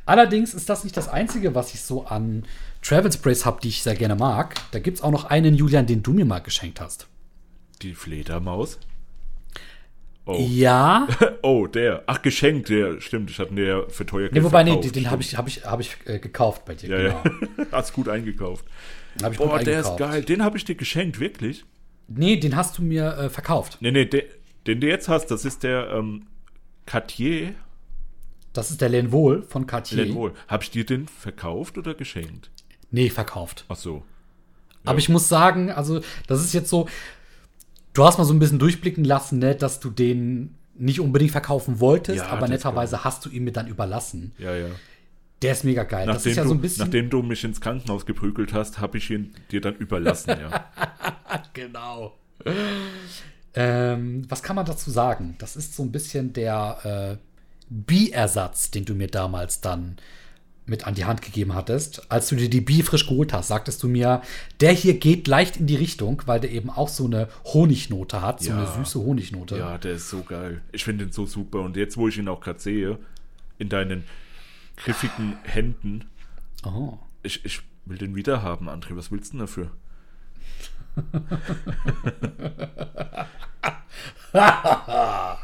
Allerdings ist das nicht das Einzige, was ich so an Travel Sprays habe, die ich sehr gerne mag. Da gibt es auch noch einen, Julian, den du mir mal geschenkt hast. Die Fledermaus. Oh. Ja. [laughs] oh, der. Ach, geschenkt, der. Stimmt, ich hatte den ja für teuer nee, wobei, nee, den, den habe ich, hab ich, hab ich äh, gekauft bei dir. Ja, genau. [laughs] ja. Hast gut eingekauft. Hab ich Boah, der ist geil. Den habe ich dir geschenkt, wirklich. Nee, den hast du mir äh, verkauft. Nee, nee, de, den du jetzt hast, das ist der ähm, Cartier Das ist der Lenvol von Cartier. Lenvol. Habe ich dir den verkauft oder geschenkt? Nee, verkauft. Ach so. Aber ich muss sagen, also, das ist jetzt so, du hast mal so ein bisschen durchblicken lassen, ne, dass du den nicht unbedingt verkaufen wolltest, Ja, aber das netterweise hast du ihn mir dann überlassen. Ja, ja. Der ist mega geil. das Nachdem, ist ja du, so ein bisschen. nachdem du mich ins Krankenhaus geprügelt hast, habe ich ihn dir dann überlassen, ja. [laughs] Genau. Ähm, was kann man dazu sagen? Das ist so ein bisschen der äh, Biersatz, den du mir damals dann mit an die Hand gegeben hattest. Als du dir die Bie frisch geholt hast, sagtest du mir, der hier geht leicht in die Richtung, weil der eben auch so eine Honignote hat, so Ja. eine süße Honignote. Ja, der ist so geil. Ich finde ihn so super. Und jetzt, wo ich ihn auch gerade sehe, in deinen griffigen Händen. Oh. Ich, ich will den wieder haben, André. Was willst du denn dafür? [laughs] ja,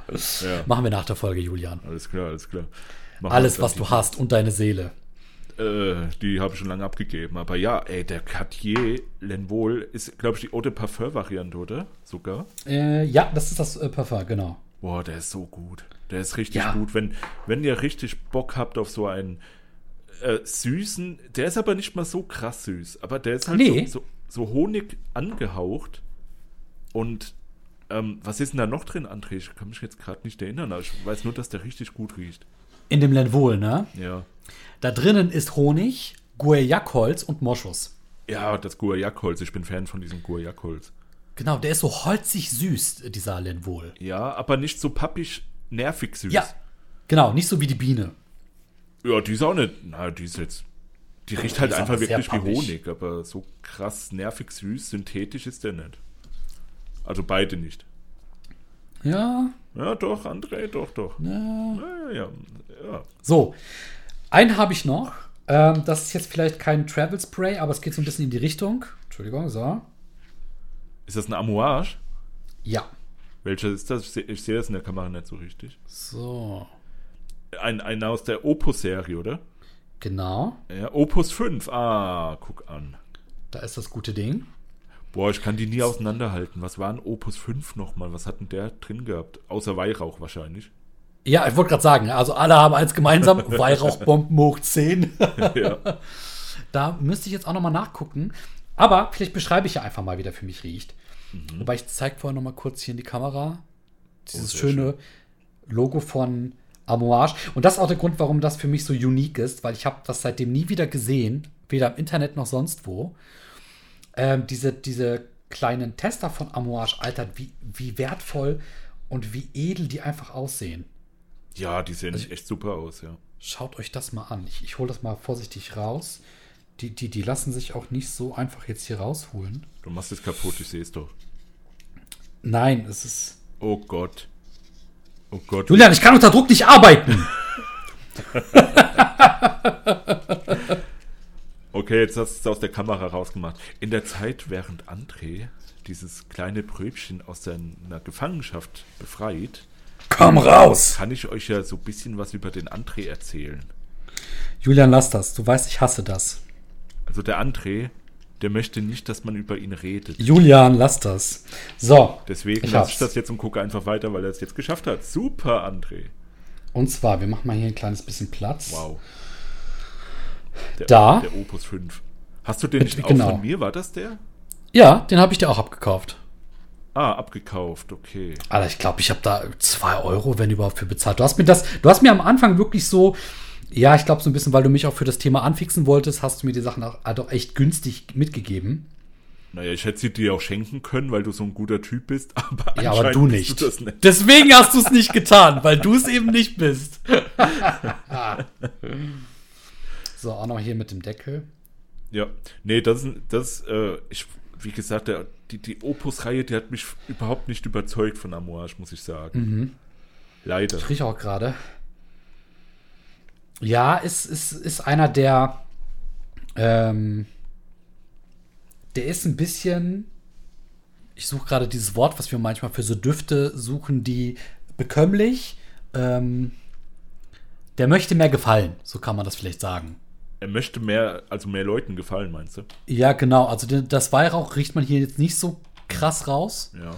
Machen wir nach der Folge, Julian. alles klar, alles klar. Machen Alles, was du hast und deine Seele. Die, Äh, die habe ich schon lange abgegeben. Aber ja, ey, der Cartier Lenvol ist, glaube ich, die Eau de Parfum-Variante, oder? Sogar. Äh, ja, das ist das äh, Parfum, genau. Boah, der ist so gut. Der ist richtig Ja. gut. Wenn, wenn ihr richtig Bock habt auf so einen äh, süßen, der ist aber nicht mal so krass süß, aber der ist halt Nee. so, so, so Honig angehaucht. Und ähm, was ist denn da noch drin, André? Ich kann mich jetzt gerade nicht erinnern, aber ich weiß nur, dass der richtig gut riecht. In dem Lenvol, ne? Ja. Da drinnen ist Honig, Guayac-Holz und Moschus. Ja, das Guayac-Holz. Ich bin Fan von diesem Guayac-Holz. Genau, der ist so holzig süß, dieser Lenvol. Ja, aber nicht so pappig, nervig süß. Ja, genau, nicht so wie die Biene. Ja, die ist auch nicht. Na, die ist jetzt. Die riecht halt ist einfach wirklich wie. Honig, aber so krass nervig süß, synthetisch ist der nicht. Also beide nicht. Ja, Ja, doch, André, doch, doch. ja. Ja, ja, ja. So, einen habe ich noch. Ähm, das ist jetzt vielleicht kein Travel Spray, aber es geht so ein bisschen in die Richtung. Entschuldigung, so. Ist das ein Amouage? Ja. Welcher ist das? Ich seh- sehe das in der Kamera nicht so richtig. So, Ein, ein aus der Opus-Serie, oder? genau. Ja, Opus 5. Ah, guck an. Da ist das gute Ding. Boah, ich kann die nie auseinanderhalten. Was war ein Opus 5 nochmal? Was hat denn der drin gehabt? Außer Weihrauch wahrscheinlich. Ja, ich wollte gerade sagen, also alle haben eins gemeinsam. [laughs] Weihrauchbomben hoch 10. [laughs] ja. [laughs] Da müsste ich jetzt auch nochmal nachgucken. Aber vielleicht beschreibe ich ja einfach mal, wie der für mich riecht. Wobei ich zeige vorher nochmal kurz hier in die Kamera. Dieses sehr schöne Logo von Amouage. Und das ist auch der Grund, warum das für mich so unique ist, weil ich habe das seitdem nie wieder gesehen, weder im Internet noch sonst wo. Ähm, diese, diese kleinen Tester von Amouage, Alter, wie, wie wertvoll und wie edel die einfach aussehen. ja, die sehen echt super aus, ja. Schaut euch das mal an. Ich, ich hole das mal vorsichtig raus. Die, die, die lassen sich auch nicht so einfach jetzt hier rausholen. Du machst es kaputt, ich sehe es doch. Nein, es ist. Oh Gott. Oh Gott. Julian, ich kann unter Druck nicht arbeiten. [laughs] [laughs] Okay, jetzt hast du es aus der Kamera rausgemacht. In der Zeit, während André dieses kleine Bröbchen aus seiner Gefangenschaft befreit, Komm raus! kann ich euch ja so ein bisschen was über den André erzählen. Julian, lass das. Du weißt, ich hasse das. Also der André, der möchte nicht, dass man über ihn redet. Julian, lass das. So. Deswegen Ich lasse hab's. ich das jetzt und gucke einfach weiter, weil er es jetzt geschafft hat. Super, André. Und zwar, wir machen mal hier ein kleines bisschen Platz. Wow. Der, Da. Der Opus 5. Hast du den nicht Genau. auch von mir? War das der? Ja, den habe ich dir auch abgekauft. Ah, abgekauft, okay. Alter, ich glaube, ich habe da 2 Euro, wenn überhaupt, für bezahlt. Du hast mir das, du hast mir am Anfang wirklich so, ja, ich glaube so ein bisschen, weil du mich auch für das Thema anfixen wolltest, hast du mir die Sachen auch, doch echt günstig mitgegeben. Naja, ich hätte sie dir auch schenken können, weil du so ein guter Typ bist, [laughs] aber Ja, aber du nicht. Du nicht. Deswegen hast du es nicht getan, weil du es eben nicht bist. [laughs] so, auch noch hier mit dem Deckel. Ja, nee, das, das äh, ich, wie gesagt, der, die, die Opus-Reihe, die hat mich überhaupt nicht überzeugt von Amouage, muss ich sagen. Mhm. Leider. Ich rieche auch gerade. Ja, ist, ist, ist einer der. Ähm, der ist ein bisschen. Ich suche gerade dieses Wort, was wir manchmal für so Düfte suchen, die bekömmlich. Ähm, der möchte mehr gefallen, so kann man das vielleicht sagen. Er möchte mehr, also mehr Leuten gefallen, meinst du? Ja, genau. Also das Weihrauch riecht man hier jetzt nicht so krass raus. Ja.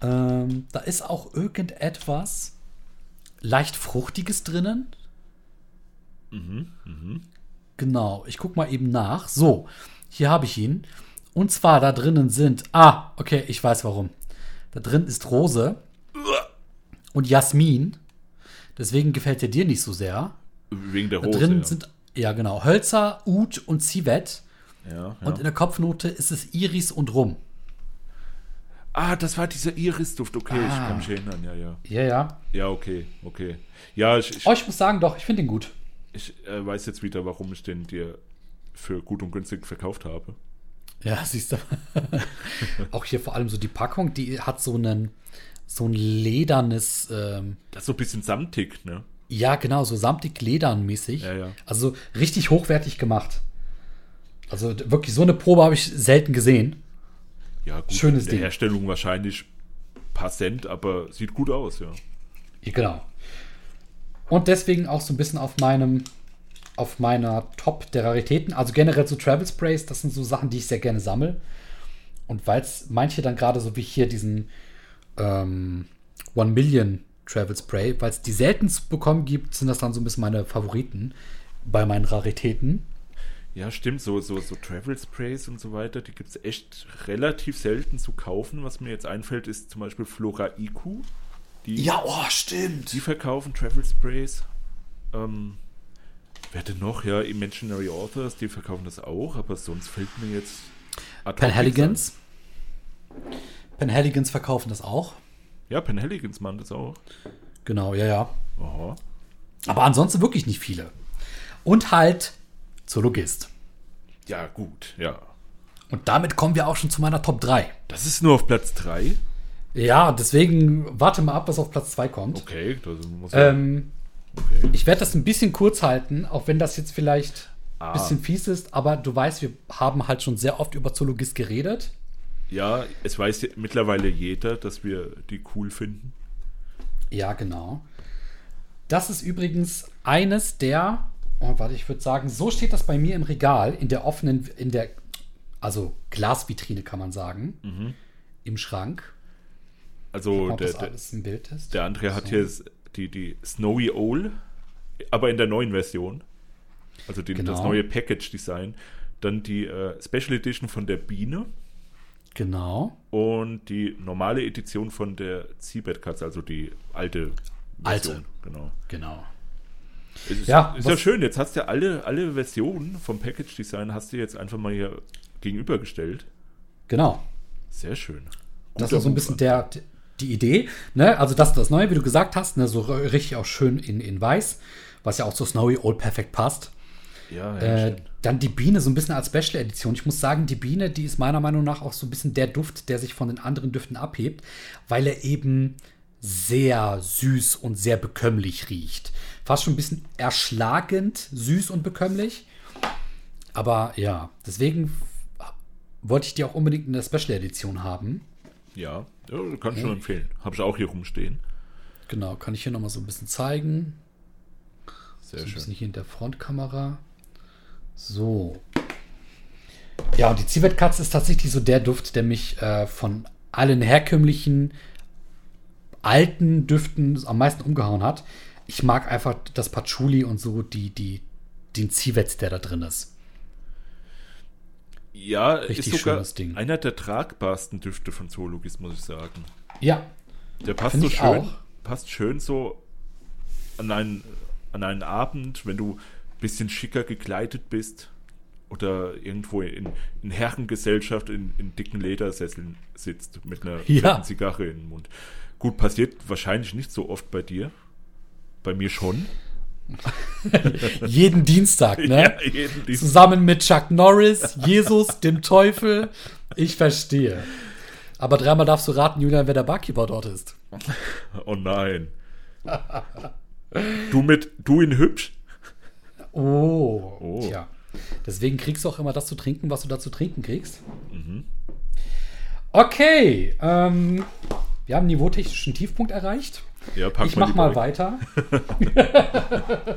Ähm, da ist auch irgendetwas leicht Fruchtiges drinnen. Genau, ich guck mal eben nach. So, hier habe ich ihn. Und zwar da drinnen sind. Ah, okay, ich weiß warum. Da drin ist Rose und Jasmin. Deswegen gefällt er dir nicht so sehr. Wegen der Da Hose. drin ja. sind, ja genau, Hölzer, Ud und Civet. ja, ja. Und in der Kopfnote ist es Iris und Rum. ah, das war dieser Iris-Duft, okay, ich Ah. kann mich erinnern, ja, ja. Ja, ja. Ja, okay, okay. Ja, ich, ich, Oh, ich muss sagen, doch, ich finde ihn gut. ich äh, weiß jetzt wieder, warum ich den dir für gut und günstig verkauft habe. Ja, [laughs] siehst du. [laughs] Auch hier vor allem so die Packung, die hat so einen so ein ledernes, ähm, Das ist so ein bisschen samtig, ne? Ja, genau, so samtig ledernmäßig. Ja, ja. Also richtig hochwertig gemacht. Also wirklich so eine Probe habe ich selten gesehen. Ja, gut. Schönes in der Ding. Herstellung wahrscheinlich paar Cent, aber sieht gut aus, ja. Ja, genau. Und deswegen auch so ein bisschen auf meinem, auf meiner Top der Raritäten. Also generell so Travel Sprays, das sind so Sachen, die ich sehr gerne sammle. Und weil es manche dann gerade so wie hier diesen ähm, One Million Travel Spray, weil es die selten zu bekommen gibt, sind das dann so ein bisschen meine Favoriten bei meinen Raritäten. Ja, stimmt, so, so, so Travel Sprays und so weiter, die gibt es echt relativ selten zu kaufen. Was mir jetzt einfällt, ist zum Beispiel Flora IQ. Die, oh, stimmt. die verkaufen Travel Sprays. Ähm, wer denn noch? Ja, Imaginary Authors, die verkaufen das auch, aber sonst fällt mir jetzt. Penhaligans. Penhaligans verkaufen das auch. Ja, Penhaligans machen das auch. Genau, ja, ja. Aha. Aber ansonsten wirklich nicht viele. Und halt Zoologist. Ja, gut, ja. Und damit kommen wir auch schon zu meiner Top 3. Das ist nur auf Platz 3. Ja, deswegen warte mal ab, was auf Platz 2 kommt. Okay, das muss ja. Ähm, okay. ich werde das ein bisschen kurz halten, auch wenn das jetzt vielleicht ein Ah. bisschen fies ist, aber du weißt, wir haben halt schon sehr oft über Zoologist geredet. Ja, es weiß mittlerweile jeder, dass wir die cool finden. Ja, genau. Das ist übrigens eines der, oh, warte, ich würde sagen, so steht das bei mir im Regal, in der offenen, in der, also Glasvitrine kann man sagen, im Schrank. Also Ob der, das der, der André hat So. hier die, die Snowy Owl, aber in der neuen Version. Also das Genau. neue Package-Design. Dann die äh, Special Edition von der Biene Genau. und die normale Edition von der Seabed-Katze, also die alte Alte. Version. Genau. Genau. Es ist, Ja, ist ja schön, jetzt hast du alle, alle Versionen vom Package-Design hast du jetzt einfach mal hier gegenübergestellt. Genau. Sehr schön. Das Guter ist so ein bisschen der, die Idee. Ne? Also das das Neue, wie du gesagt hast, ne? so richtig auch schön in, in weiß, was ja auch zu Snowy Old perfekt passt. Ja, ja, Äh, dann die Biene so ein bisschen als Special Edition. Ich muss sagen, die Biene, die ist meiner Meinung nach auch so ein bisschen der Duft, der sich von den anderen Düften abhebt, weil er eben sehr süß und sehr bekömmlich riecht. Fast schon ein bisschen erschlagend süß und bekömmlich. Aber ja, deswegen wollte ich die auch unbedingt in der Special Edition haben. Ja, kann ich schon empfehlen. Habe ich auch hier rumstehen. Genau, kann ich hier nochmal so ein bisschen zeigen. Sehr So ein schön. bisschen hier in der Frontkamera. So. Ja, und die Zivetkatze ist tatsächlich so der Duft, der mich äh, von allen herkömmlichen alten Düften am meisten umgehauen hat. Ich mag einfach das Patchouli und so die, die, den Zivet, der da drin ist. Ja, Richtig ist sogar schönes Ding. einer der tragbarsten Düfte von Zoologist, muss ich sagen. Ja, Der passt so schön, auch. passt schön so an einen, an einen Abend, wenn du bisschen schicker gekleidet bist oder irgendwo in, in Herrengesellschaft in, in dicken Ledersesseln sitzt mit einer Ja. Zigarre im Mund. Gut, passiert wahrscheinlich nicht so oft bei dir. Bei mir schon. [laughs] jeden Dienstag, ne? [laughs] Ja, jeden Dienstag. Zusammen mit Chuck Norris, Jesus, dem Teufel. Ich verstehe. Aber dreimal darfst du raten, Julian, wer der Barkeeper dort ist. Oh nein. Du mit, du in hübsch? Oh. Oh. Tja. Deswegen kriegst du auch immer das zu trinken, was du da zu trinken kriegst. Mhm. Okay. Ähm, wir haben einen niveautechnischen Tiefpunkt erreicht. Ja, ich mach mal Beuge. weiter. [laughs]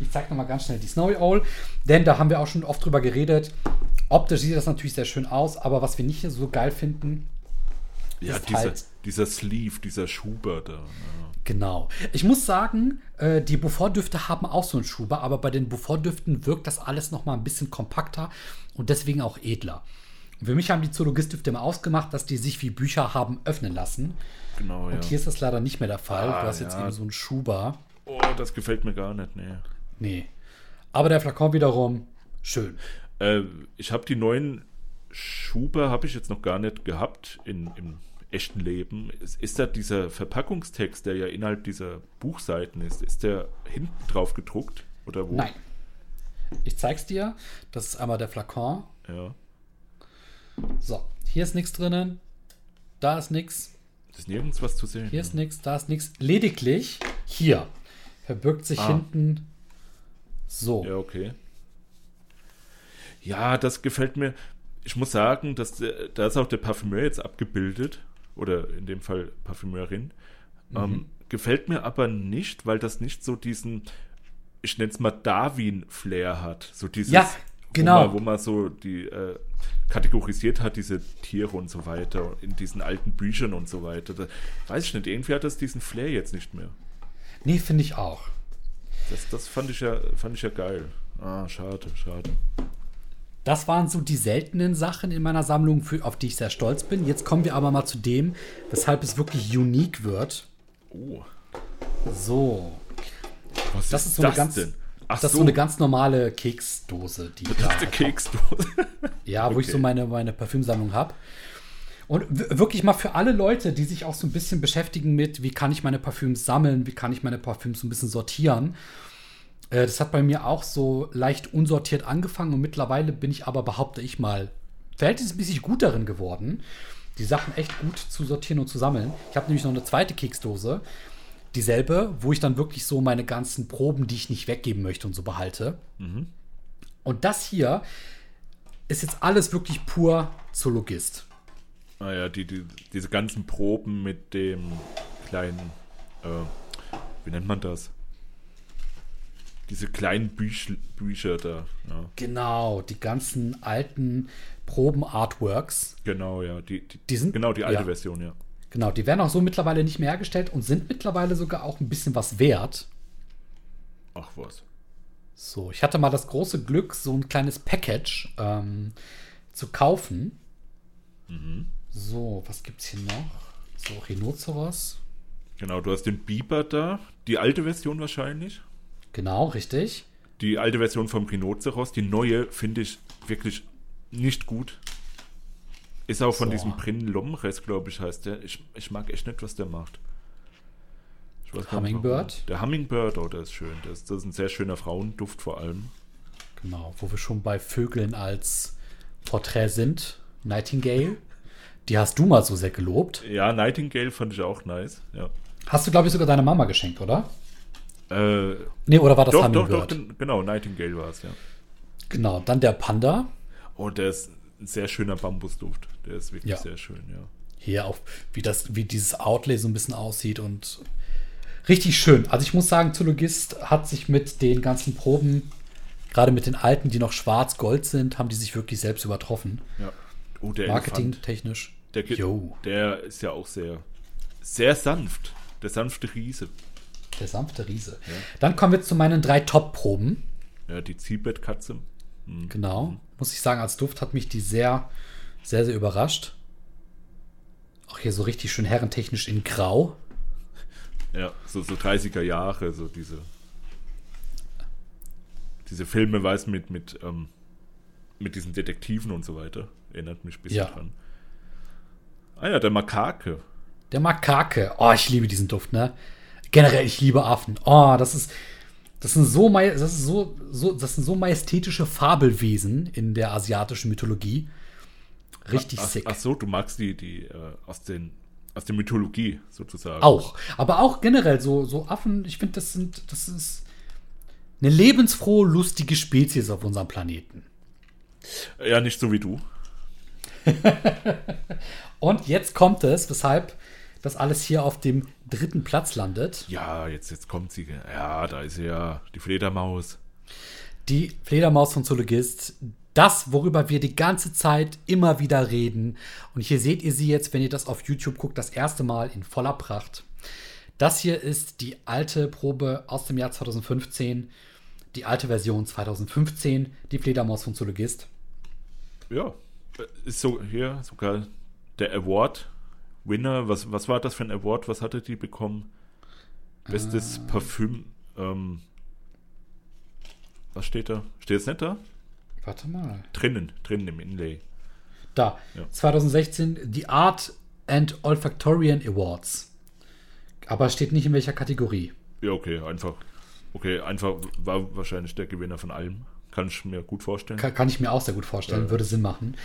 ich zeig noch mal ganz schnell die Snowy Owl, denn da haben wir auch schon oft drüber geredet. Optisch sieht das natürlich sehr schön aus, aber was wir nicht so geil finden, Ja, ist dieser, halt- dieser Sleeve, dieser Schuber da. Ja. Genau. Ich muss sagen, äh, die Beaufort-Düfte haben auch so einen Schuber, aber bei den Beaufort-Düften wirkt das alles noch mal ein bisschen kompakter und deswegen auch edler. Für mich haben die Zoologist-Düfte immer ausgemacht, dass die sich wie Bücher haben öffnen lassen. Genau, ja. Und hier ist das leider nicht mehr der Fall. Ah, du hast jetzt ja. eben so einen Schuber. Oh, das gefällt mir gar nicht, nee. Nee. Aber der Flakon wiederum, schön. Äh, ich habe die neuen Schuber, habe ich jetzt noch gar nicht gehabt in, im echten Leben. Ist, ist da dieser Verpackungstext, der ja innerhalb dieser Buchseiten ist, ist der hinten drauf gedruckt? Oder wo? Nein. Ich zeig's dir. Das ist einmal der Flakon. Ja. So, hier ist nichts drinnen. Da ist nichts. Ist nirgends was zu sehen. Hier ist nichts, da ist nichts. Lediglich hier. verbirgt sich Ah. hinten so. Ja, okay. Ja, das gefällt mir. Ich muss sagen, dass der, da ist auch der Parfümeur jetzt abgebildet. Oder in dem Fall Parfümeurin. Mhm. Ähm, gefällt mir aber nicht, weil das nicht so diesen, ich nenne es mal Darwin-Flair hat. So dieses, Ja, genau. Wo man, wo man so die äh, kategorisiert hat, diese Tiere und so weiter, in diesen alten Büchern und so weiter. Da, weiß ich nicht, irgendwie hat das diesen Flair jetzt nicht mehr. Nee, finde ich auch. Das, das fand ich ja, fand ich ja geil. Ah, schade, schade. Das waren so die seltenen Sachen in meiner Sammlung, für, auf die ich sehr stolz bin. Jetzt kommen wir aber mal zu dem, weshalb es wirklich unique wird. Oh, So, was das ist, so eine das ganz, denn? Ach das ist so, so eine ganz normale Keksdose, die ich da eine. Keksdose. [laughs] Ja, wo ich Okay. so meine, meine Parfümsammlung habe. Und wirklich mal für alle Leute, die sich auch so ein bisschen beschäftigen mit, wie kann ich meine Parfüms sammeln, wie kann ich meine Parfüms so ein bisschen sortieren. Äh, das hat bei mir auch so leicht unsortiert angefangen und mittlerweile bin ich aber, behaupte ich mal, verhältnismäßig gut darin geworden, die Sachen echt gut zu sortieren und zu sammeln. Ich habe nämlich noch eine zweite Keksdose, dieselbe, wo ich dann wirklich so meine ganzen Proben, die ich nicht weggeben möchte und so behalte. Und das hier ist jetzt alles wirklich pur Zoologist. Ah ja, die, die, diese ganzen Proben mit dem kleinen, äh, wie nennt man das? Diese kleinen Büch, Bücher da. Ja, Genau, die ganzen alten Proben-Artworks. genau, ja. Die, die, Die sind- genau die alte ja. Version, ja. Genau, die werden auch so mittlerweile nicht mehr hergestellt und sind mittlerweile sogar auch ein bisschen was wert. Ach was. So, ich hatte mal das große Glück, so ein kleines Package ähm, zu kaufen. So, was gibt's hier noch? So, Rhinoceros. Genau, du hast den Biber da, die alte Version wahrscheinlich. Genau, richtig. Die alte Version vom Rhinoceros, die neue finde ich wirklich nicht gut. Ist auch von So. diesem Prin Lomres, glaube ich, heißt der. Ich, ich mag echt nicht, was der macht. Hummingbird? Der Hummingbird, oh, der ist schön. Das ist, das ist ein sehr schöner Frauenduft vor allem. Genau, wo wir schon bei Vögeln als Porträt sind. Nightingale. Die hast du mal so sehr gelobt. Ja, Nightingale fand ich auch nice. Ja. Hast du, glaube ich, sogar deiner Mama geschenkt, oder? Äh, Nee, oder war das doch, doch, Hummingbird? doch, gen- genau, Nightingale war es, ja. Genau, dann der Panda. Oh, der ist ein sehr schöner Bambusduft. Der ist wirklich Ja. sehr schön, ja. Hier auch, wie, das, wie dieses Outlay so ein bisschen aussieht und richtig schön. Also ich muss sagen, Zoologist hat sich mit den ganzen Proben, gerade mit den alten, die noch schwarz-gold sind, haben die sich wirklich selbst übertroffen. ja. Oh, der. Marketingtechnisch. Der, der ist ja auch sehr, sehr sanft. Der sanfte Riese. Der sanfte Riese. Dann kommen wir zu meinen drei Top-Proben. Ja, die Ziehbettkatze. Genau. Muss ich sagen, als Duft hat mich die sehr, sehr, sehr überrascht. Auch hier so richtig schön herrentechnisch in Grau. Ja, so, so 30er Jahre, so diese. Diese Filme, weiß mit, mit, ähm, mit diesen Detektiven und so weiter. Erinnert mich ein bisschen Ja. dran. Ah ja, der Makake. Der Makake. Oh, ich liebe diesen Duft, ne? Generell, ich liebe Affen. Oh, das ist. Das sind so, das ist so, so, das sind so majestätische Fabelwesen in der asiatischen Mythologie. Richtig ach, sick. Ach so, du magst die, die äh, aus, den, aus der Mythologie sozusagen. Auch. Aber auch generell so, so Affen, ich finde, das sind, das ist eine lebensfrohe, lustige Spezies auf unserem Planeten. Ja, nicht so wie du. [laughs] Und jetzt kommt es, weshalb das alles hier auf dem dritten Platz landet. Ja, jetzt, jetzt kommt sie. Ja, da ist sie ja. Die Fledermaus. Die Fledermaus von Zoologist. Das, worüber wir die ganze Zeit immer wieder reden. Und hier seht ihr sie jetzt, wenn ihr das auf YouTube guckt, das erste Mal in voller Pracht. Das hier ist die alte Probe aus dem Jahr 2015. Die alte Version 2015. Die Fledermaus von Zoologist. Ja, ist so hier sogar der Award Winner. Was, was war das für ein Award? Was hatte die bekommen? Bestes Parfüm. Ähm, was steht da? Steht es nicht da? Warte mal. Drinnen, drinnen im Inlay. Da. Ja. 2016 die Art and Olfactorian Awards. Aber steht nicht in welcher Kategorie. Ja, okay, einfach. Okay, einfach war wahrscheinlich der Gewinner von allem. Kann ich mir gut vorstellen. Kann, kann ich mir auch sehr gut vorstellen, Ja. würde Sinn machen.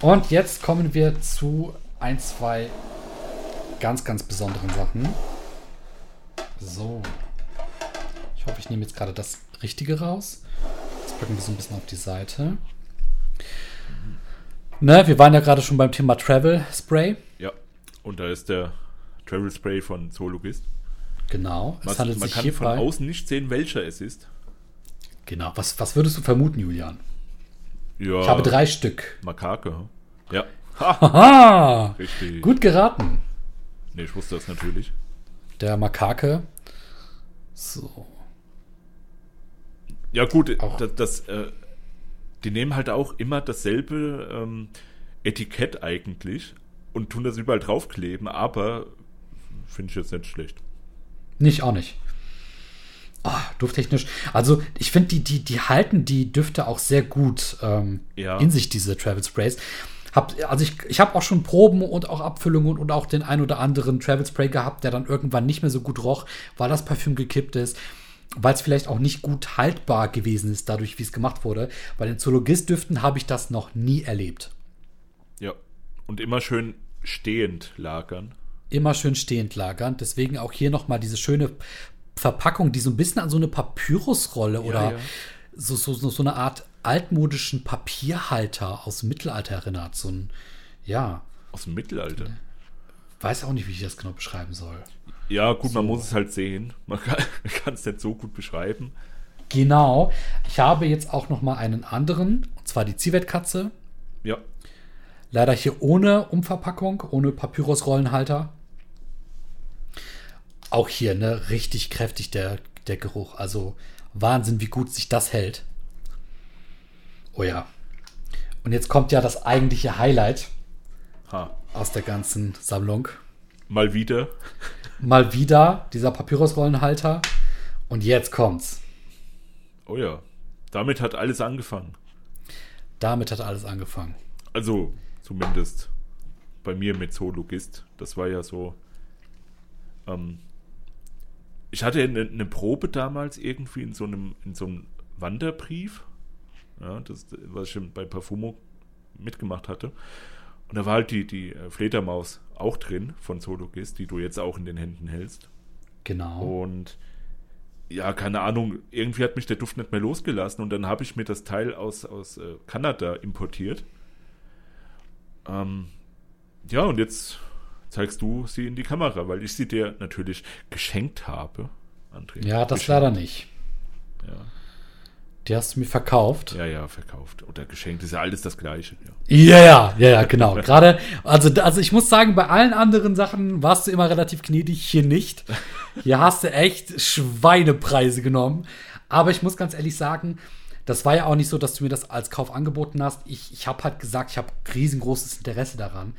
Und jetzt kommen wir zu ein, zwei ganz, ganz besonderen Sachen. So. ich nehme jetzt gerade das Richtige raus. Das packen wir so ein bisschen auf die Seite. Ne, wir waren ja gerade schon beim Thema Travel Spray. Ja. Und da ist der Travel Spray von Zoologist. Genau. Es Was, handelt man sich kann von hierbei. außen nicht sehen, welcher es ist. Genau. Was, was würdest du vermuten, Julian? Ja. Ich habe drei Stück. Makake. Ja. Ha, richtig. Gut geraten. Nee, ich wusste das natürlich. Der Makake. So. Ja, gut, Auch. das, das äh, die nehmen halt auch immer dasselbe ähm, Etikett eigentlich und tun das überall draufkleben, aber finde ich jetzt nicht schlecht. Nicht, auch nicht. Ah, dufttechnisch. Also, ich finde, die, die, die halten die Düfte auch sehr gut ähm, Ja. in sich, diese Travel Sprays. Hab, also, ich, ich habe auch schon Proben und auch Abfüllungen und auch den ein oder anderen Travel Spray gehabt, der dann irgendwann nicht mehr so gut roch, weil das Parfüm gekippt ist. Weil es vielleicht auch nicht gut haltbar gewesen ist, dadurch, wie es gemacht wurde. Bei den Zoologist-Düften habe ich das noch nie erlebt. Ja. Und immer schön stehend lagern. immer schön stehend lagern. Deswegen auch hier nochmal diese schöne Verpackung, die so ein bisschen an so eine Papyrusrolle oder ja. So, so, so eine Art altmodischen Papierhalter aus dem Mittelalter erinnert. So ein, ja, Aus dem Mittelalter. weiß auch nicht, wie ich das genau beschreiben soll. Ja, gut, man So. muss es halt sehen. Man kann [laughs] es nicht so gut beschreiben. Genau. Ich habe jetzt auch nochmal einen anderen, und zwar die Zivetkatze. Ja. Leider hier ohne Umverpackung, ohne Papyrusrollenhalter. Auch hier, ne, richtig kräftig der, der Geruch. Also Wahnsinn, wie gut sich das hält. Oh ja. Und jetzt kommt ja das eigentliche Highlight Ha. aus der ganzen Sammlung. Mal wieder. Mal wieder dieser Papyrusrollenhalter. Und jetzt kommt's. Oh ja. Damit hat alles angefangen. Damit hat alles angefangen. Also, zumindest bei mir mit Zoologist. Das war ja so. Ähm, ich hatte eine, eine Probe damals irgendwie in so einem, in so einem Wanderbrief. Ja, das, was ich schon bei Parfumo mitgemacht hatte. Und da war halt die, die äh, Fledermaus auch drin von Zoologist, die du jetzt auch in den Händen hältst. Genau. Und ja, keine Ahnung, irgendwie hat mich der Duft nicht mehr losgelassen und dann habe ich mir das Teil aus, aus äh, Kanada importiert. Ähm, ja, und jetzt zeigst du sie in die Kamera, weil ich sie dir natürlich geschenkt habe, André. Ja, das geschenkt. leider nicht. Ja, Die hast du mir verkauft. ja, ja, verkauft. Oder geschenkt, ist ja alles das Gleiche. Ja. Ja, ja, ja, genau. [laughs] Gerade, also, also ich muss sagen, bei allen anderen Sachen warst du immer relativ gnädig, hier nicht. Hier hast du echt Schweinepreise genommen. Aber ich muss ganz ehrlich sagen, das war ja auch nicht so, dass du mir das als Kauf angeboten hast. Ich, ich habe halt gesagt, ich habe riesengroßes Interesse daran.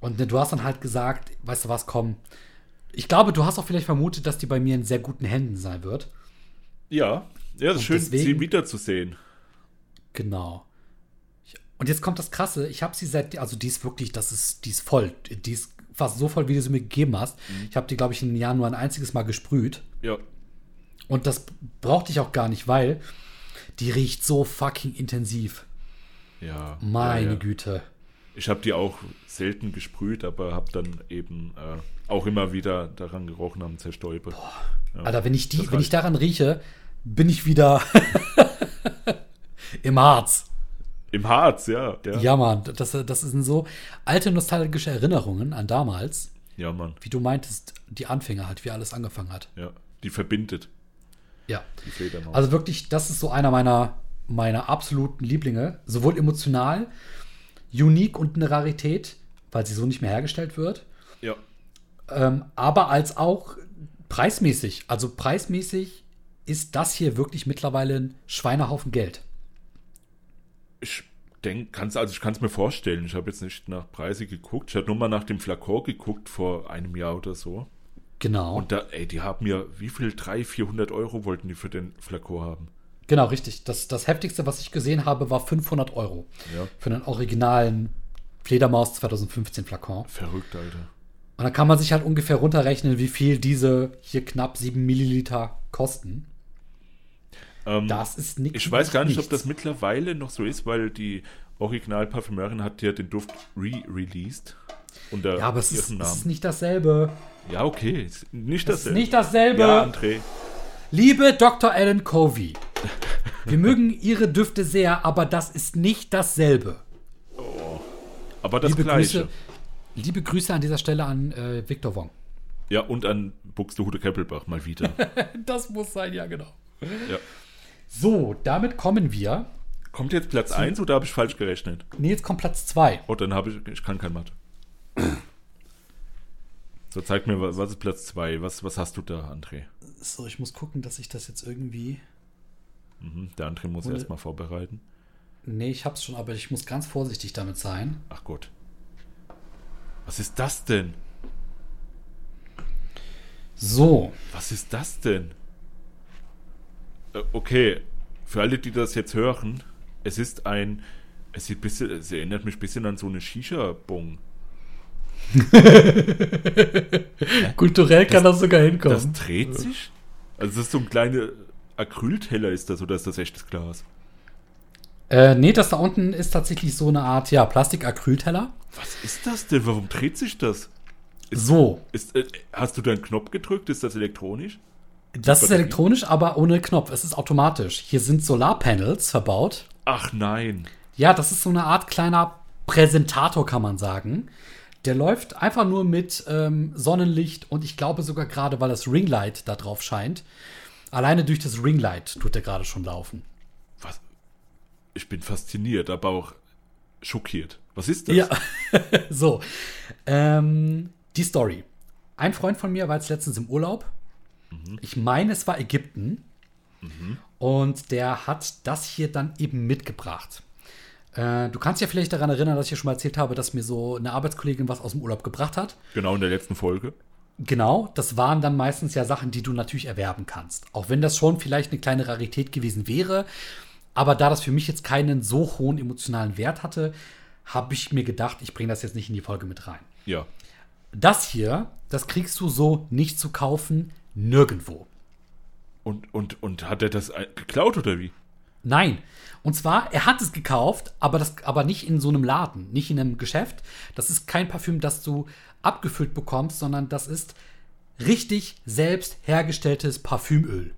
Und ne, du hast dann halt gesagt, weißt du was, komm. Ich glaube, du hast auch vielleicht vermutet, dass die bei mir in sehr guten Händen sein wird. Ja, ja, es ist schön, deswegen- sie wiederzusehen. Genau. Und jetzt kommt das Krasse. Ich habe sie seit, also die ist wirklich, das ist, die ist voll. Die ist fast so voll, wie du sie mir gegeben hast. Ich habe die, glaube ich, in einem Jahr nur ein einziges Mal gesprüht. Ja, Und das brauchte ich auch gar nicht, weil die riecht so fucking intensiv. ja. Meine ja, ja. Güte. Ich habe die auch selten gesprüht, aber habe dann eben äh, auch immer wieder daran gerochen am Zerstäuber. Ja. Alter, wenn ich die, Das wenn ich daran rieche, bin ich wieder [laughs] im Harz. Im Harz, ja. Ja, Ja, Mann, das, das sind so alte nostalgische Erinnerungen an damals, ja Mann. wie du meintest, die Anfänger halt, wie alles angefangen hat. Ja. Die verbindet, Ja. die. Also wirklich, das ist so einer meiner, meiner absoluten Lieblinge. Sowohl emotional, unique und eine Rarität, weil sie so nicht mehr hergestellt wird, ja. ähm, aber als auch preismäßig. Also preismäßig ist das hier wirklich mittlerweile ein Schweinehaufen Geld. Ich denke, kann's, also ich kann es mir vorstellen. Ich habe jetzt nicht nach Preise geguckt. Ich habe nur mal nach dem Flakon geguckt vor einem Jahr oder so. Genau. Und da, ey, die haben mir, wie viel? 300, 400 Euro wollten die für den Flakon haben. genau, richtig. Das, das heftigste, was ich gesehen habe, war 500 Euro. Ja. Für einen originalen Fledermaus 2015 Flakon. Verrückt, Alter. Und dann kann man sich halt ungefähr runterrechnen, wie viel diese hier knapp 7 Milliliter kosten. Ähm, Das ist nichts. Ich weiß gar nicht, ob das mittlerweile noch so ist, weil die Originalparfümeurin hat ja den Duft re-released. Ja, aber es ist, es ist nicht dasselbe. Ja, okay. Ist nicht Es ist dasselbe. nicht dasselbe. Ja, André. Liebe Dr. Ellen Covey, wir mögen Ihre Düfte sehr, aber das ist nicht dasselbe. Aber das liebe, Gleiche. Grüße, liebe Grüße an dieser Stelle an äh, Victor Wong. Ja, und an Buxtehude Keppelbach mal wieder. [laughs] Das muss sein, ja, genau. ja. So, damit kommen wir. Kommt jetzt Platz 1 oder habe ich falsch gerechnet? Nee, jetzt kommt Platz 2. Oh, dann habe ich, ich kann kein Mathe. [clears throat] So, zeig mir, was ist Platz 2? Was, was hast du da, André? So, ich muss gucken, dass ich das jetzt irgendwie. Mhm, der André muss Ohne- erstmal vorbereiten. Nee, ich hab's schon, aber ich muss ganz vorsichtig damit sein. Ach Gott. Was ist das denn? So, Was ist das denn? Äh, okay, für alle, die das jetzt hören, es ist ein. Es sieht bisschen, es erinnert mich ein bisschen an so eine Shisha-Bong. [laughs] kulturell kann das sogar Das hinkommen. dreht sich? Also das ist so ein kleiner Acrylteller ist das oder ist das echtes Glas? Äh, nee, das da unten ist tatsächlich so eine Art, ja, Plastik-Acrylteller. Was ist das denn? Warum dreht sich das? So, Ist, äh, hast du da einen Knopf gedrückt? Ist das elektronisch? Das ist elektronisch, aber ohne Knopf. Es ist automatisch. Hier sind Solarpanels verbaut. Ach nein. Ja, das ist so eine Art kleiner Präsentator, kann man sagen. Der läuft einfach nur mit ähm, Sonnenlicht und ich glaube sogar gerade, weil das Ringlight da drauf scheint. Alleine durch das Ringlight tut der gerade schon laufen. Was? Ich bin fasziniert, aber auch schockiert. Was ist das? Ja, [laughs] so. Ähm, die Story. Ein Freund von mir war jetzt letztens im Urlaub. Ich meine, es war Ägypten. Und der hat das hier dann eben mitgebracht. Äh, du kannst ja vielleicht daran erinnern, dass ich ja schon mal erzählt habe, dass mir so eine Arbeitskollegin was aus dem Urlaub gebracht hat. Genau in der letzten Folge. Genau, das waren dann meistens ja Sachen, die du natürlich erwerben kannst. Auch wenn das schon vielleicht eine kleine Rarität gewesen wäre. Aber da das für mich jetzt keinen so hohen emotionalen Wert hatte, habe ich mir gedacht, ich bringe das jetzt nicht in die Folge mit rein. Ja. Das hier, das kriegst du so nicht zu kaufen, nirgendwo. Und, und, und hat er das ein- geklaut oder wie? Nein. Und zwar, er hat es gekauft, aber, das, aber nicht in so einem Laden, nicht in einem Geschäft. Das ist kein Parfüm, das du abgefüllt bekommst, sondern das ist richtig selbst hergestelltes Parfümöl.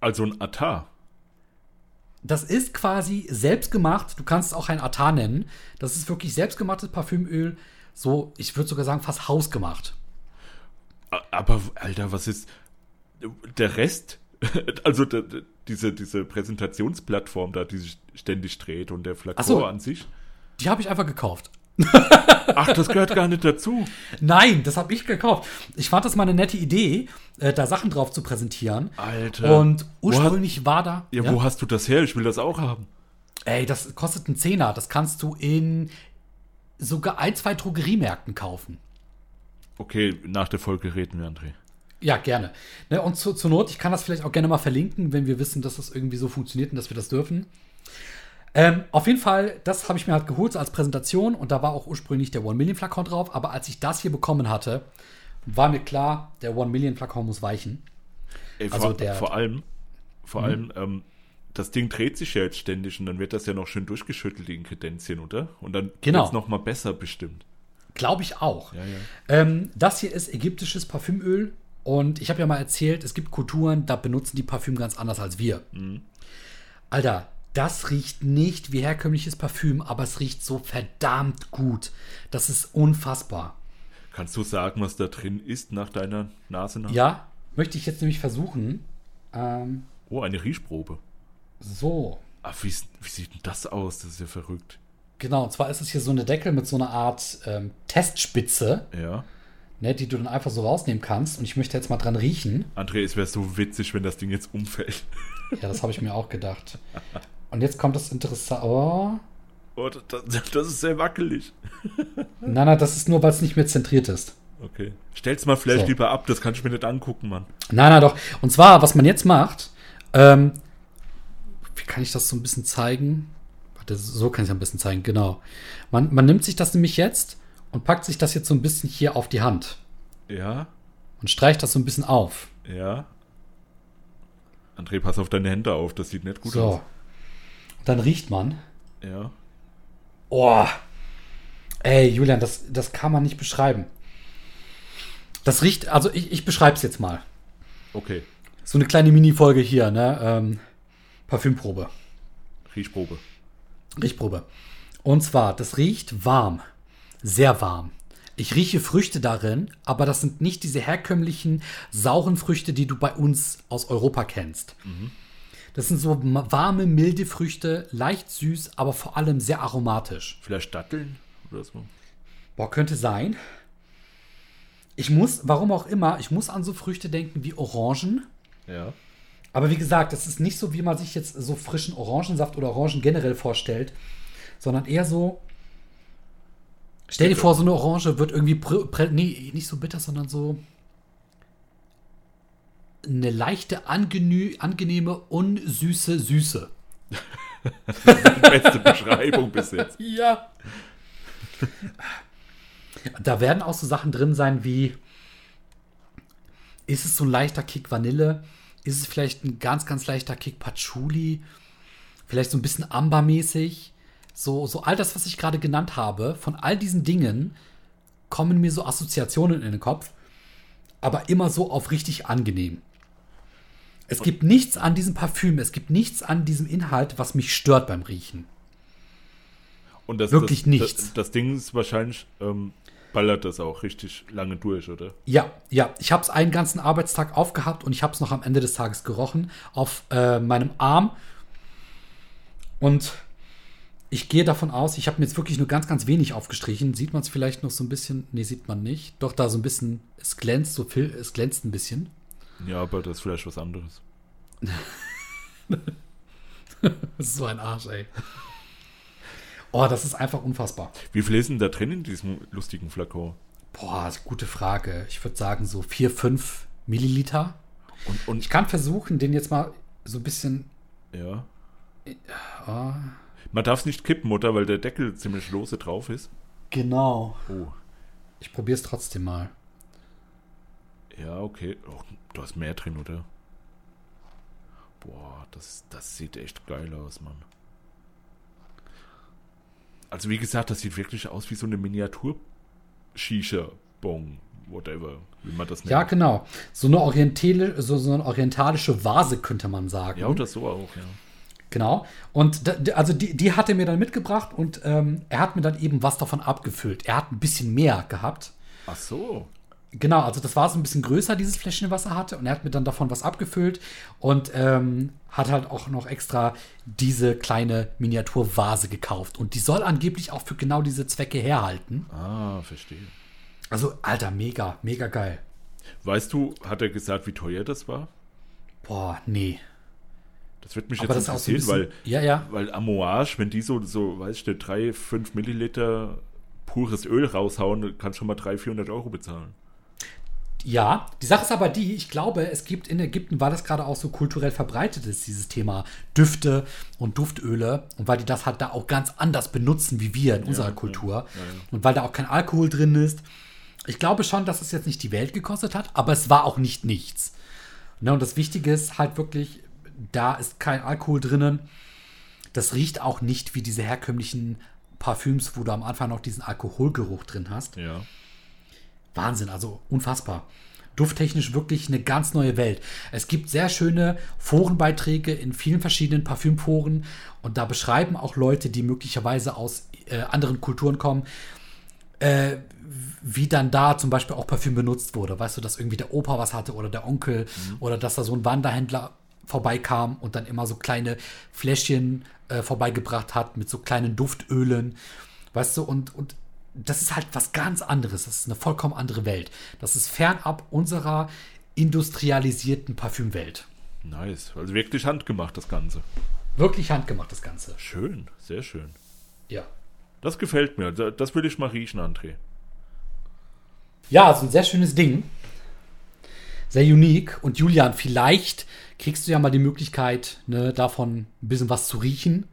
Also ein Attar. Das ist quasi selbstgemacht. Du kannst es auch ein Atar nennen. Das ist wirklich selbstgemachtes Parfümöl. So, ich würde sogar sagen, fast hausgemacht. Aber, Alter, was ist der Rest? [laughs] Also der, der, diese, diese Präsentationsplattform da, die sich ständig dreht und der Flakon so. an sich. Die habe ich einfach gekauft. Ach, das gehört gar nicht dazu. [laughs] Nein, das habe ich gekauft. Ich fand das mal eine nette Idee, äh, da Sachen drauf zu präsentieren. Alter. Und ursprünglich war da. Ja, wo hast du das her? Ich will das auch haben. Ey, das kostet einen Zehner. Das kannst du in sogar ein, zwei Drogeriemärkten kaufen. Okay, nach der Folge reden wir, André. Ja, gerne. Ne, und zu, zur Not, ich kann das vielleicht auch gerne mal verlinken, wenn wir wissen, dass das irgendwie so funktioniert und dass wir das dürfen. Ähm, auf jeden Fall, das habe ich mir halt geholt so als Präsentation und da war auch ursprünglich der One Million Flakon drauf, aber als ich das hier bekommen hatte, war mir klar, der One Million Flakon muss weichen. Ey, Also vor, der- vor allem, vor allem, ähm, das Ding dreht sich ja jetzt ständig und dann wird das ja noch schön durchgeschüttelt, die Inkredenzien, oder? Und dann Genau. wird's noch mal besser bestimmt. Glaube ich auch. Ja, ja. Ähm, das hier ist ägyptisches Parfümöl und ich habe ja mal erzählt, es gibt Kulturen, da benutzen die Parfüm ganz anders als wir. Alter, das riecht nicht wie herkömmliches Parfüm, aber es riecht so verdammt gut. Das ist unfassbar. Kannst du sagen, was da drin ist nach deiner Nase nach? Ja, möchte ich jetzt nämlich versuchen. Ähm, Oh, eine Riechprobe. so, Ach, wie, wie sieht denn das aus? Das ist ja verrückt. Genau. Und zwar ist es hier so eine Deckel mit so einer Art ähm, Testspitze, Ja. ne, die du dann einfach so rausnehmen kannst. Und ich möchte jetzt mal dran riechen. André, es wäre so witzig, wenn das Ding jetzt umfällt. Ja, das habe ich mir auch gedacht. Und jetzt kommt das Interessante. Oh. Oh, das, das, ist sehr wackelig. Nein, nein, das ist nur, weil es nicht mehr zentriert ist. Okay. Stell's mal vielleicht So. lieber ab, das kann ich mir nicht angucken, Mann. Nein, nein, doch. Und zwar, was man jetzt macht, ähm, wie kann ich das so ein bisschen zeigen? Warte, so kann ich es ein bisschen zeigen, genau. Man, man nimmt sich das nämlich jetzt und packt sich das jetzt so ein bisschen hier auf die Hand Ja, und streicht das so ein bisschen auf. ja. André, pass auf deine Hände auf, das sieht nicht gut so. aus. Und dann riecht man. Ja. Oh. Ey, Julian, das, das kann man nicht beschreiben. Das riecht, also ich, ich beschreibe es jetzt mal. Okay. So eine kleine Mini-Folge hier, ne? Ähm, Parfümprobe. Riechprobe. Riechprobe. Und zwar, das riecht warm. Sehr warm. Ich rieche Früchte darin, aber das sind nicht diese herkömmlichen sauren Früchte, die du bei uns aus Europa kennst. Das sind so warme, milde Früchte, leicht süß, aber vor allem sehr aromatisch. Vielleicht Datteln oder so. Boah, könnte sein. Ich muss, warum auch immer, ich muss an so Früchte denken wie Orangen. Ja. Aber wie gesagt, das ist nicht so, wie man sich jetzt so frischen Orangensaft oder Orangen generell vorstellt, sondern eher so. Stell dir vor, so eine Orange wird irgendwie. Nee, nicht so bitter, sondern so. Eine leichte, angenehme, unsüße Süße. Die [laughs] beste Beschreibung bis jetzt. Ja. Da werden auch so Sachen drin sein wie, ist es so ein leichter Kick Vanille? Ist es vielleicht ein ganz, ganz leichter Kick Patchouli? Vielleicht so ein bisschen Ambermäßig? So, so all das, was ich gerade genannt habe, von all diesen Dingen kommen mir so Assoziationen in den Kopf, aber immer so auf richtig angenehm. Es gibt nichts an diesem Parfüm, es gibt nichts an diesem Inhalt, was mich stört beim Riechen. Und das, Wirklich das, nichts. Das, das Ding ist wahrscheinlich, ähm, ballert das auch richtig lange durch, oder? Ja, ja, ich habe es einen ganzen Arbeitstag aufgehabt und ich habe es noch am Ende des Tages gerochen auf äh, meinem Arm. Und ich gehe davon aus, ich habe mir jetzt wirklich nur ganz, ganz wenig aufgestrichen. Sieht man es vielleicht noch so ein bisschen? Nee, sieht man nicht. Doch da so ein bisschen, es glänzt, so viel, es glänzt ein bisschen. Ja, aber das ist vielleicht was anderes. Das [laughs] ist so ein Arsch, ey. Oh, das ist einfach unfassbar. Wie viel ist denn da drin in diesem lustigen Flakon? Boah, gute Frage. Ich würde sagen so 4, 5 Milliliter. Und, und Ich kann versuchen, den jetzt mal so ein bisschen. ja. Ah, Man darf es nicht kippen, oder? Weil der Deckel ziemlich lose drauf ist. genau. Oh. Ich probiere es trotzdem mal. Ja, okay. Oh, du hast mehr drin, oder? Boah, das, das sieht echt geil aus, Mann. Also wie gesagt, das sieht wirklich aus wie so eine Miniatur-Shisha-Bong, whatever, wie man das nennt. Ja, genau. So eine, orientale, so, so eine orientalische Vase, könnte man sagen. Ja, oder so auch, ja. Genau. Und da, also die, die hat er mir dann mitgebracht und ähm, er hat mir dann eben was davon abgefüllt. Er hat ein bisschen mehr gehabt. Ach so. Genau, also das war so ein bisschen größer, dieses Fläschchen, was er hatte. Und er hat mir dann davon was abgefüllt und ähm, hat halt auch noch extra diese kleine Miniaturvase gekauft. Und die soll angeblich auch für genau diese Zwecke herhalten. Ah, verstehe. Also, Alter, mega, mega geil. Weißt du, hat er gesagt, wie teuer das war? Boah, nee. Das wird mich Aber jetzt auch so interessieren, bisschen, ja, ja. weil, weil Amouage, wenn die so, so, weiß ich nicht, 3, 5 Milliliter pures Öl raushauen, kannst du schon mal 300, 400 Euro bezahlen. Ja, die Sache ist aber die, ich glaube, es gibt in Ägypten, weil das gerade auch so kulturell verbreitet ist, dieses Thema Düfte und Duftöle und weil die das halt da auch ganz anders benutzen wie wir in unserer ja, Kultur ja, ja. und weil da auch kein Alkohol drin ist. Ich glaube schon, dass es jetzt nicht die Welt gekostet hat, aber es war auch nicht nichts. Ne, und das Wichtige ist halt wirklich, da ist kein Alkohol drinnen. Das riecht auch nicht wie diese herkömmlichen Parfüms, wo du am Anfang noch diesen Alkoholgeruch drin hast. Ja. Wahnsinn, also unfassbar. Dufttechnisch wirklich eine ganz neue Welt. Es gibt sehr schöne Forenbeiträge in vielen verschiedenen Parfümforen und da beschreiben auch Leute, die möglicherweise aus äh, anderen Kulturen kommen, äh, wie dann da zum Beispiel auch Parfüm benutzt wurde. Weißt du, dass irgendwie der Opa was hatte oder der Onkel oder dass da so ein Wanderhändler vorbeikam und dann immer so kleine Fläschchen äh, vorbeigebracht hat mit so kleinen Duftölen. Weißt du, und, und das ist halt was ganz anderes. Das ist eine vollkommen andere Welt. Das ist fernab unserer industrialisierten Parfümwelt. Nice. Also wirklich handgemacht, das Ganze. Wirklich handgemacht, das Ganze. Schön, sehr schön. Ja. Das gefällt mir. Da- Das will ich mal riechen, André. Ja, also ein sehr schönes Ding. Sehr unique. Und Julian, vielleicht kriegst du ja mal die Möglichkeit, ne, davon ein bisschen was zu riechen.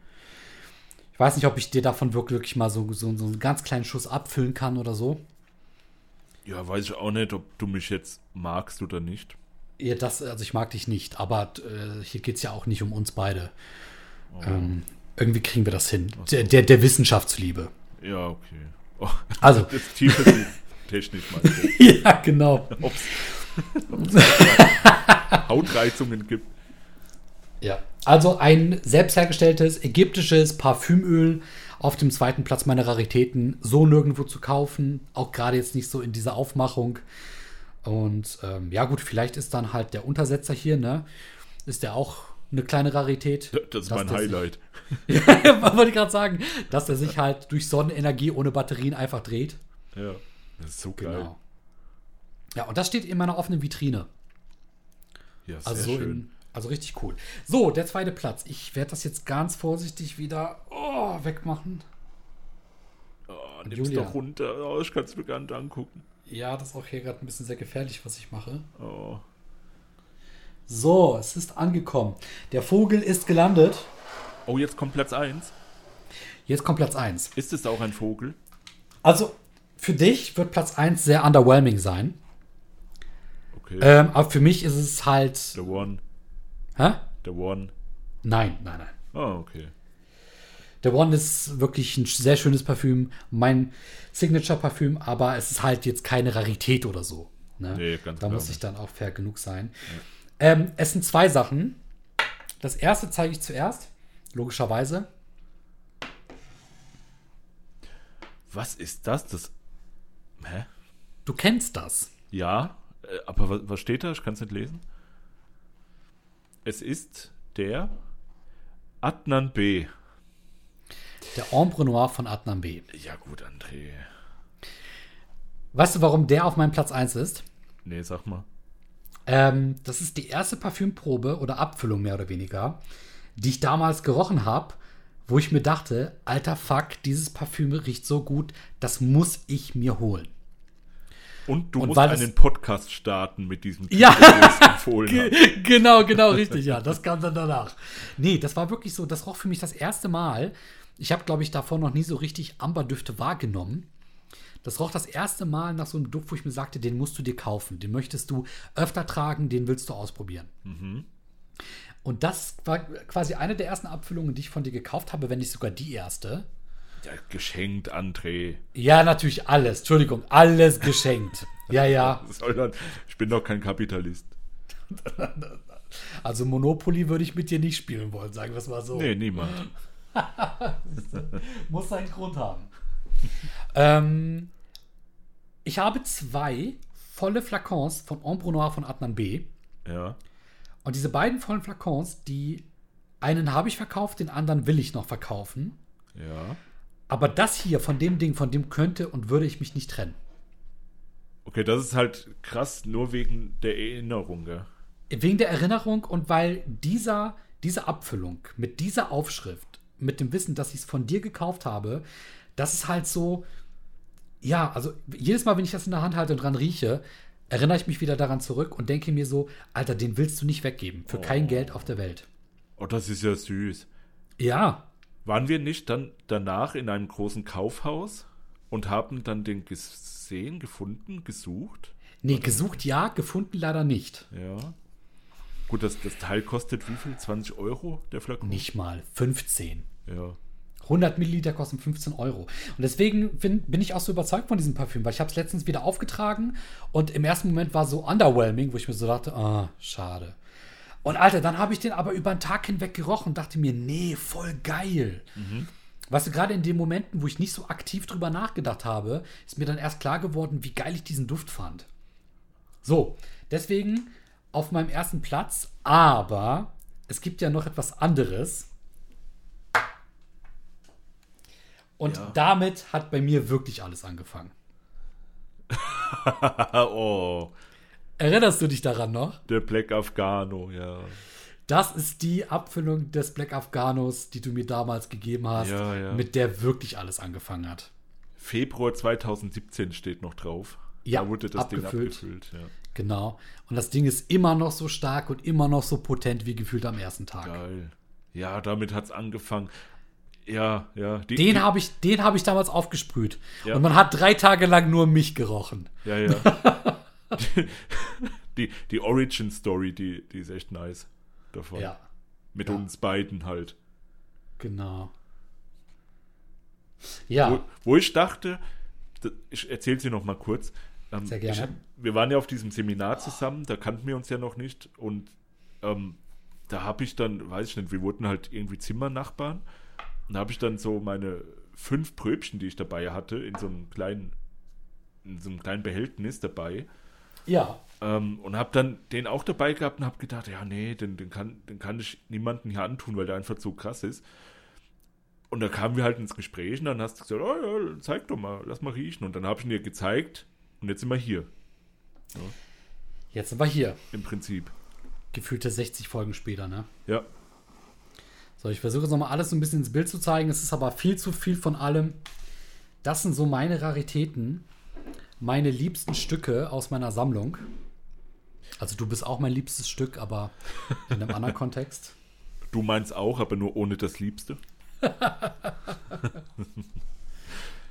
Ich weiß nicht, ob ich dir davon wirklich, mal so, so, so einen ganz kleinen Schuss abfüllen kann oder so. Ja, weiß ich auch nicht, ob du mich jetzt magst oder nicht. Ja, das, also ich mag dich nicht, aber äh, hier geht es ja auch nicht um uns beide. Ähm, irgendwie kriegen wir das hin. Der, der, der Wissenschaft zuliebe. Ja, okay. Oh, Also, [laughs] das tiefe Technik mal. [laughs] ja, genau. [laughs] Ups. Hautreizungen gibt. Ja. Also ein selbst hergestelltes ägyptisches Parfümöl auf dem zweiten Platz meiner Raritäten. So nirgendwo zu kaufen. Auch gerade jetzt nicht so in dieser Aufmachung. Und ähm, ja, gut, vielleicht ist dann halt der Untersetzer hier, ne? Ist der auch eine kleine Rarität. Das ist mein der sich- Highlight. ja, [laughs] wollte ich gerade sagen, dass er sich halt durch Sonnenenergie ohne Batterien einfach dreht. Ja. Das ist so geil. Genau. Ja, und das steht in meiner offenen Vitrine. Ja, sehr Also, so schön. Also richtig cool. So, der zweite Platz. Ich werde das jetzt ganz vorsichtig wieder oh, wegmachen. oh, nimm's Julia. doch runter. Oh, ich kann es mir gar nicht angucken. Ja, das ist auch hier gerade ein bisschen sehr gefährlich, was ich mache. Oh. So, es ist angekommen. Der Vogel ist gelandet. oh, jetzt kommt Platz 1. Jetzt kommt Platz 1. Ist es auch ein Vogel? Also, für dich wird Platz 1 sehr underwhelming sein. Okay. Ähm, aber für mich ist es halt. The One. Hä? The One. Nein, nein, nein. Oh, okay. Der One ist wirklich ein sehr schönes Parfüm, mein Signature-Parfüm, aber es ist halt jetzt keine Rarität oder so. Ne? Nee, ganz da klar muss ich dann auch fair genug sein. Ähm, es sind zwei Sachen. Das erste zeige ich zuerst, logischerweise. Was ist das? Das. Hä? Du kennst das. Ja, äh, aber was steht da? Ich kann es nicht lesen. Es ist der Adnan B. Der Ombre Noir von Adnan B. Ja, gut, André. Weißt du, warum der auf meinem Platz 1 ist? Nee, sag mal. Ähm, das ist die erste Parfümprobe oder Abfüllung mehr oder weniger, die ich damals gerochen habe, wo ich mir dachte, alter Fuck, dieses Parfüm riecht so gut, das muss ich mir holen. Und du Und musst einen Podcast starten mit diesem Ja. Titel, den genau, genau, richtig, ja. Das kam dann danach. Nee, das war wirklich so, das roch für mich das erste Mal. Ich habe, glaube ich, davor noch nie so richtig Amberdüfte wahrgenommen. Das roch das erste Mal nach so einem Duft, wo ich mir sagte, den musst du dir kaufen. Den möchtest du öfter tragen, den willst du ausprobieren. Und das war quasi eine der ersten Abfüllungen, die ich von dir gekauft habe, wenn nicht sogar die erste. Ja, geschenkt, André. Ja, natürlich alles. Entschuldigung, alles geschenkt. Ja, ja. [laughs] Ich bin doch kein Kapitalist. [laughs] Also Monopoly würde ich mit dir nicht spielen wollen, sagen wir es mal so. Nee, niemand. [laughs] Muss seinen Grund haben. ähm, ich habe zwei volle Flakons von Ombre Noir von Adnan B. Ja. Und diese beiden vollen Flakons, die einen habe ich verkauft, den anderen will ich noch verkaufen. Ja. Aber das hier von dem Ding, von dem könnte und würde ich mich nicht trennen. Okay, das ist halt krass, nur wegen der Erinnerung, gell? Wegen der Erinnerung und weil dieser, diese Abfüllung mit dieser Aufschrift, mit dem Wissen, dass ich es von dir gekauft habe, das ist halt so, ja, also jedes Mal, wenn ich das in der Hand halte und dran rieche, erinnere ich mich wieder daran zurück und denke mir so, Alter, den willst du nicht weggeben, für kein Geld auf der Welt. Oh, das ist ja süß. Ja, Waren wir nicht dann danach in einem großen Kaufhaus und haben dann den gesehen, gefunden, gesucht? nee, gesucht ja, gefunden leider nicht. Ja. Gut, das, das Teil kostet wie viel? 20 Euro, der Flakon? Nicht mal 15. Ja. 100 Milliliter kosten 15 Euro. Und deswegen bin, bin ich auch so überzeugt von diesem Parfüm, weil ich habe es letztens wieder aufgetragen und im ersten Moment war so underwhelming, wo ich mir so dachte, ah, schade. Und Alter, dann habe ich den aber über den Tag hinweg gerochen und dachte mir, nee, voll geil. Weißt du, gerade in den Momenten, wo ich nicht so aktiv drüber nachgedacht habe, ist mir dann erst klar geworden, wie geil ich diesen Duft fand. So, deswegen auf meinem ersten Platz, aber es gibt ja noch etwas anderes. Und Ja. damit hat bei mir wirklich alles angefangen. [laughs] oh, Erinnerst du dich daran noch? der Black Afghano, ja. Das ist die Abfüllung des Black Afghanos, die du mir damals gegeben hast, Ja, ja. mit der wirklich alles angefangen hat. Februar 2017 steht noch drauf. Ja, da wurde das Ding abgefüllt. abgefüllt. Ja. Genau. Und das Ding ist immer noch so stark und immer noch so potent wie gefühlt am ersten Tag. Geil. Ja, damit hat's angefangen. Ja, ja. Die, Den habe ich, den habe ich damals aufgesprüht. Ja. Und man hat drei Tage lang nur mich gerochen. Ja, ja. [laughs] die, die Origin Story, die, die ist echt nice davon. Ja, Mit Ja. uns beiden halt. genau. Ja, Wo, wo ich dachte, ich erzähle sie noch mal kurz, Ähm, Sehr gerne. Ich, wir waren ja auf diesem Seminar zusammen, da kannten wir uns ja noch nicht und ähm, da habe ich dann, weiß ich nicht, wir wurden halt irgendwie Zimmernachbarn und da habe ich dann so meine fünf Pröbchen, die ich dabei hatte, in so einem kleinen, in so einem kleinen Behältnis dabei Ja. ähm, und habe dann den auch dabei gehabt und habe gedacht, ja, nee, den, den, kann, den kann ich niemandem hier antun, weil der einfach so krass ist. Und da kamen wir halt ins Gespräch und dann hast du gesagt, oh ja, zeig doch mal, lass mal riechen. Und dann habe ich ihn dir gezeigt und jetzt sind wir hier, Jetzt sind wir hier. im Prinzip. Gefühlte 60 Folgen später, ne? Ja, So, ich versuche jetzt nochmal alles so ein bisschen ins Bild zu zeigen. Es ist aber viel zu viel von allem. Das sind so meine Raritäten. Meine liebsten Stücke aus meiner Sammlung. Also du bist auch mein liebstes Stück, aber in einem anderen [laughs] Kontext. du meinst auch, aber nur ohne das Liebste.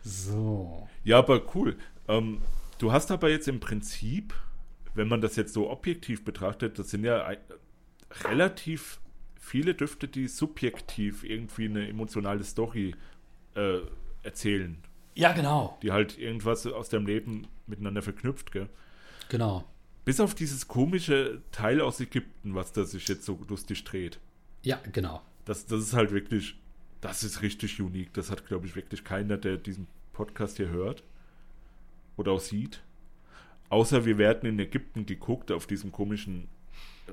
So. Ja, aber cool. Ähm, du hast aber jetzt im Prinzip, wenn man das jetzt so objektiv betrachtet, das sind ja relativ viele Düfte, die subjektiv irgendwie eine emotionale Story äh, erzählen, Ja, genau. die halt irgendwas aus deinem Leben miteinander verknüpft, gell? Genau. Bis auf dieses komische Teil aus Ägypten, was da sich jetzt so lustig dreht. Ja, genau. Das, das ist halt wirklich, das ist richtig unique. Das hat, glaube ich, wirklich keiner, der diesen Podcast hier hört oder auch sieht. Außer wir werden in Ägypten geguckt, auf diesem komischen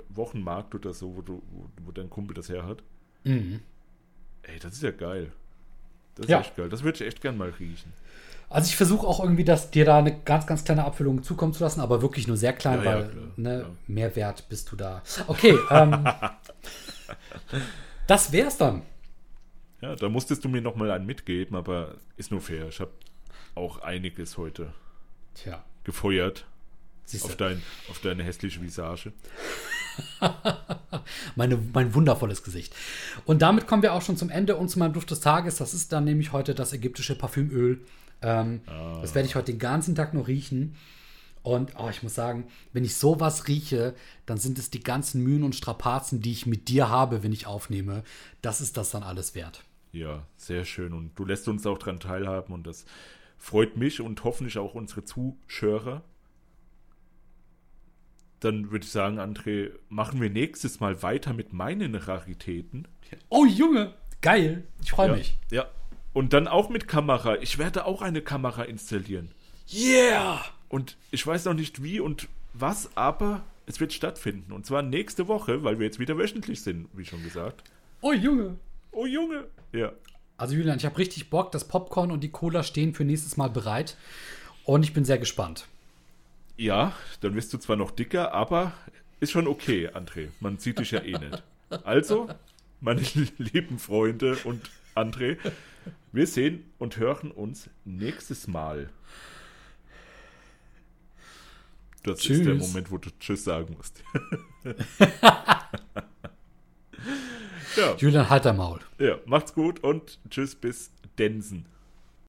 Wochenmarkt oder so, wo, du, wo, wo dein Kumpel das her hat. Mhm. Ey, das ist ja geil. Das ist Ja. echt geil. Das würde ich echt gern mal riechen. Also ich versuche auch irgendwie, dass dir da eine ganz, ganz kleine Abfüllung zukommen zu lassen, aber wirklich nur sehr klein, Ja, ja, weil klar, ne, klar. Mehrwert bist du da. Okay, ähm, [laughs] das wär's dann. Ja, da musstest du mir nochmal einen mitgeben, aber ist nur fair. Ich habe auch einiges heute Tja, gefeuert auf, dein, auf deine hässliche Visage. [laughs] meine, mein wundervolles Gesicht. Und damit kommen wir auch schon zum Ende und zu meinem Duft des Tages. Das ist dann nämlich heute das ägyptische Parfümöl. Ähm, Das werde ich heute den ganzen Tag nur riechen. Und oh, ich muss sagen, wenn ich sowas rieche, dann sind es die ganzen Mühen und Strapazen, die ich mit dir habe, wenn ich aufnehme. Das ist das dann alles wert. Ja, sehr schön. Und du lässt uns auch daran teilhaben und das freut mich und hoffentlich auch unsere Zuschauer. Dann würde ich sagen, André, machen wir nächstes Mal weiter mit meinen Raritäten. Oh Junge, geil. Ich freue ja, mich. Ja. Und dann auch mit Kamera. Ich werde auch eine Kamera installieren. Yeah! Und ich weiß noch nicht wie und was, aber es wird stattfinden. Und zwar nächste Woche, weil wir jetzt wieder wöchentlich sind, wie schon gesagt. Oh Junge. Oh Junge! Ja. Also Julian, ich habe richtig Bock. Das Popcorn und die Cola stehen für nächstes Mal bereit. Und ich bin sehr gespannt. Ja, dann wirst du zwar noch dicker, aber ist schon okay, André. Man sieht dich ja eh nicht. Also, meine [laughs] lieben Freunde und André, wir sehen und hören uns nächstes Mal. Das ist der Tschüss. Moment, wo du Tschüss sagen musst. [laughs] ja, Julian, halt dein Maul. ja, macht's gut und Tschüss bis Densen.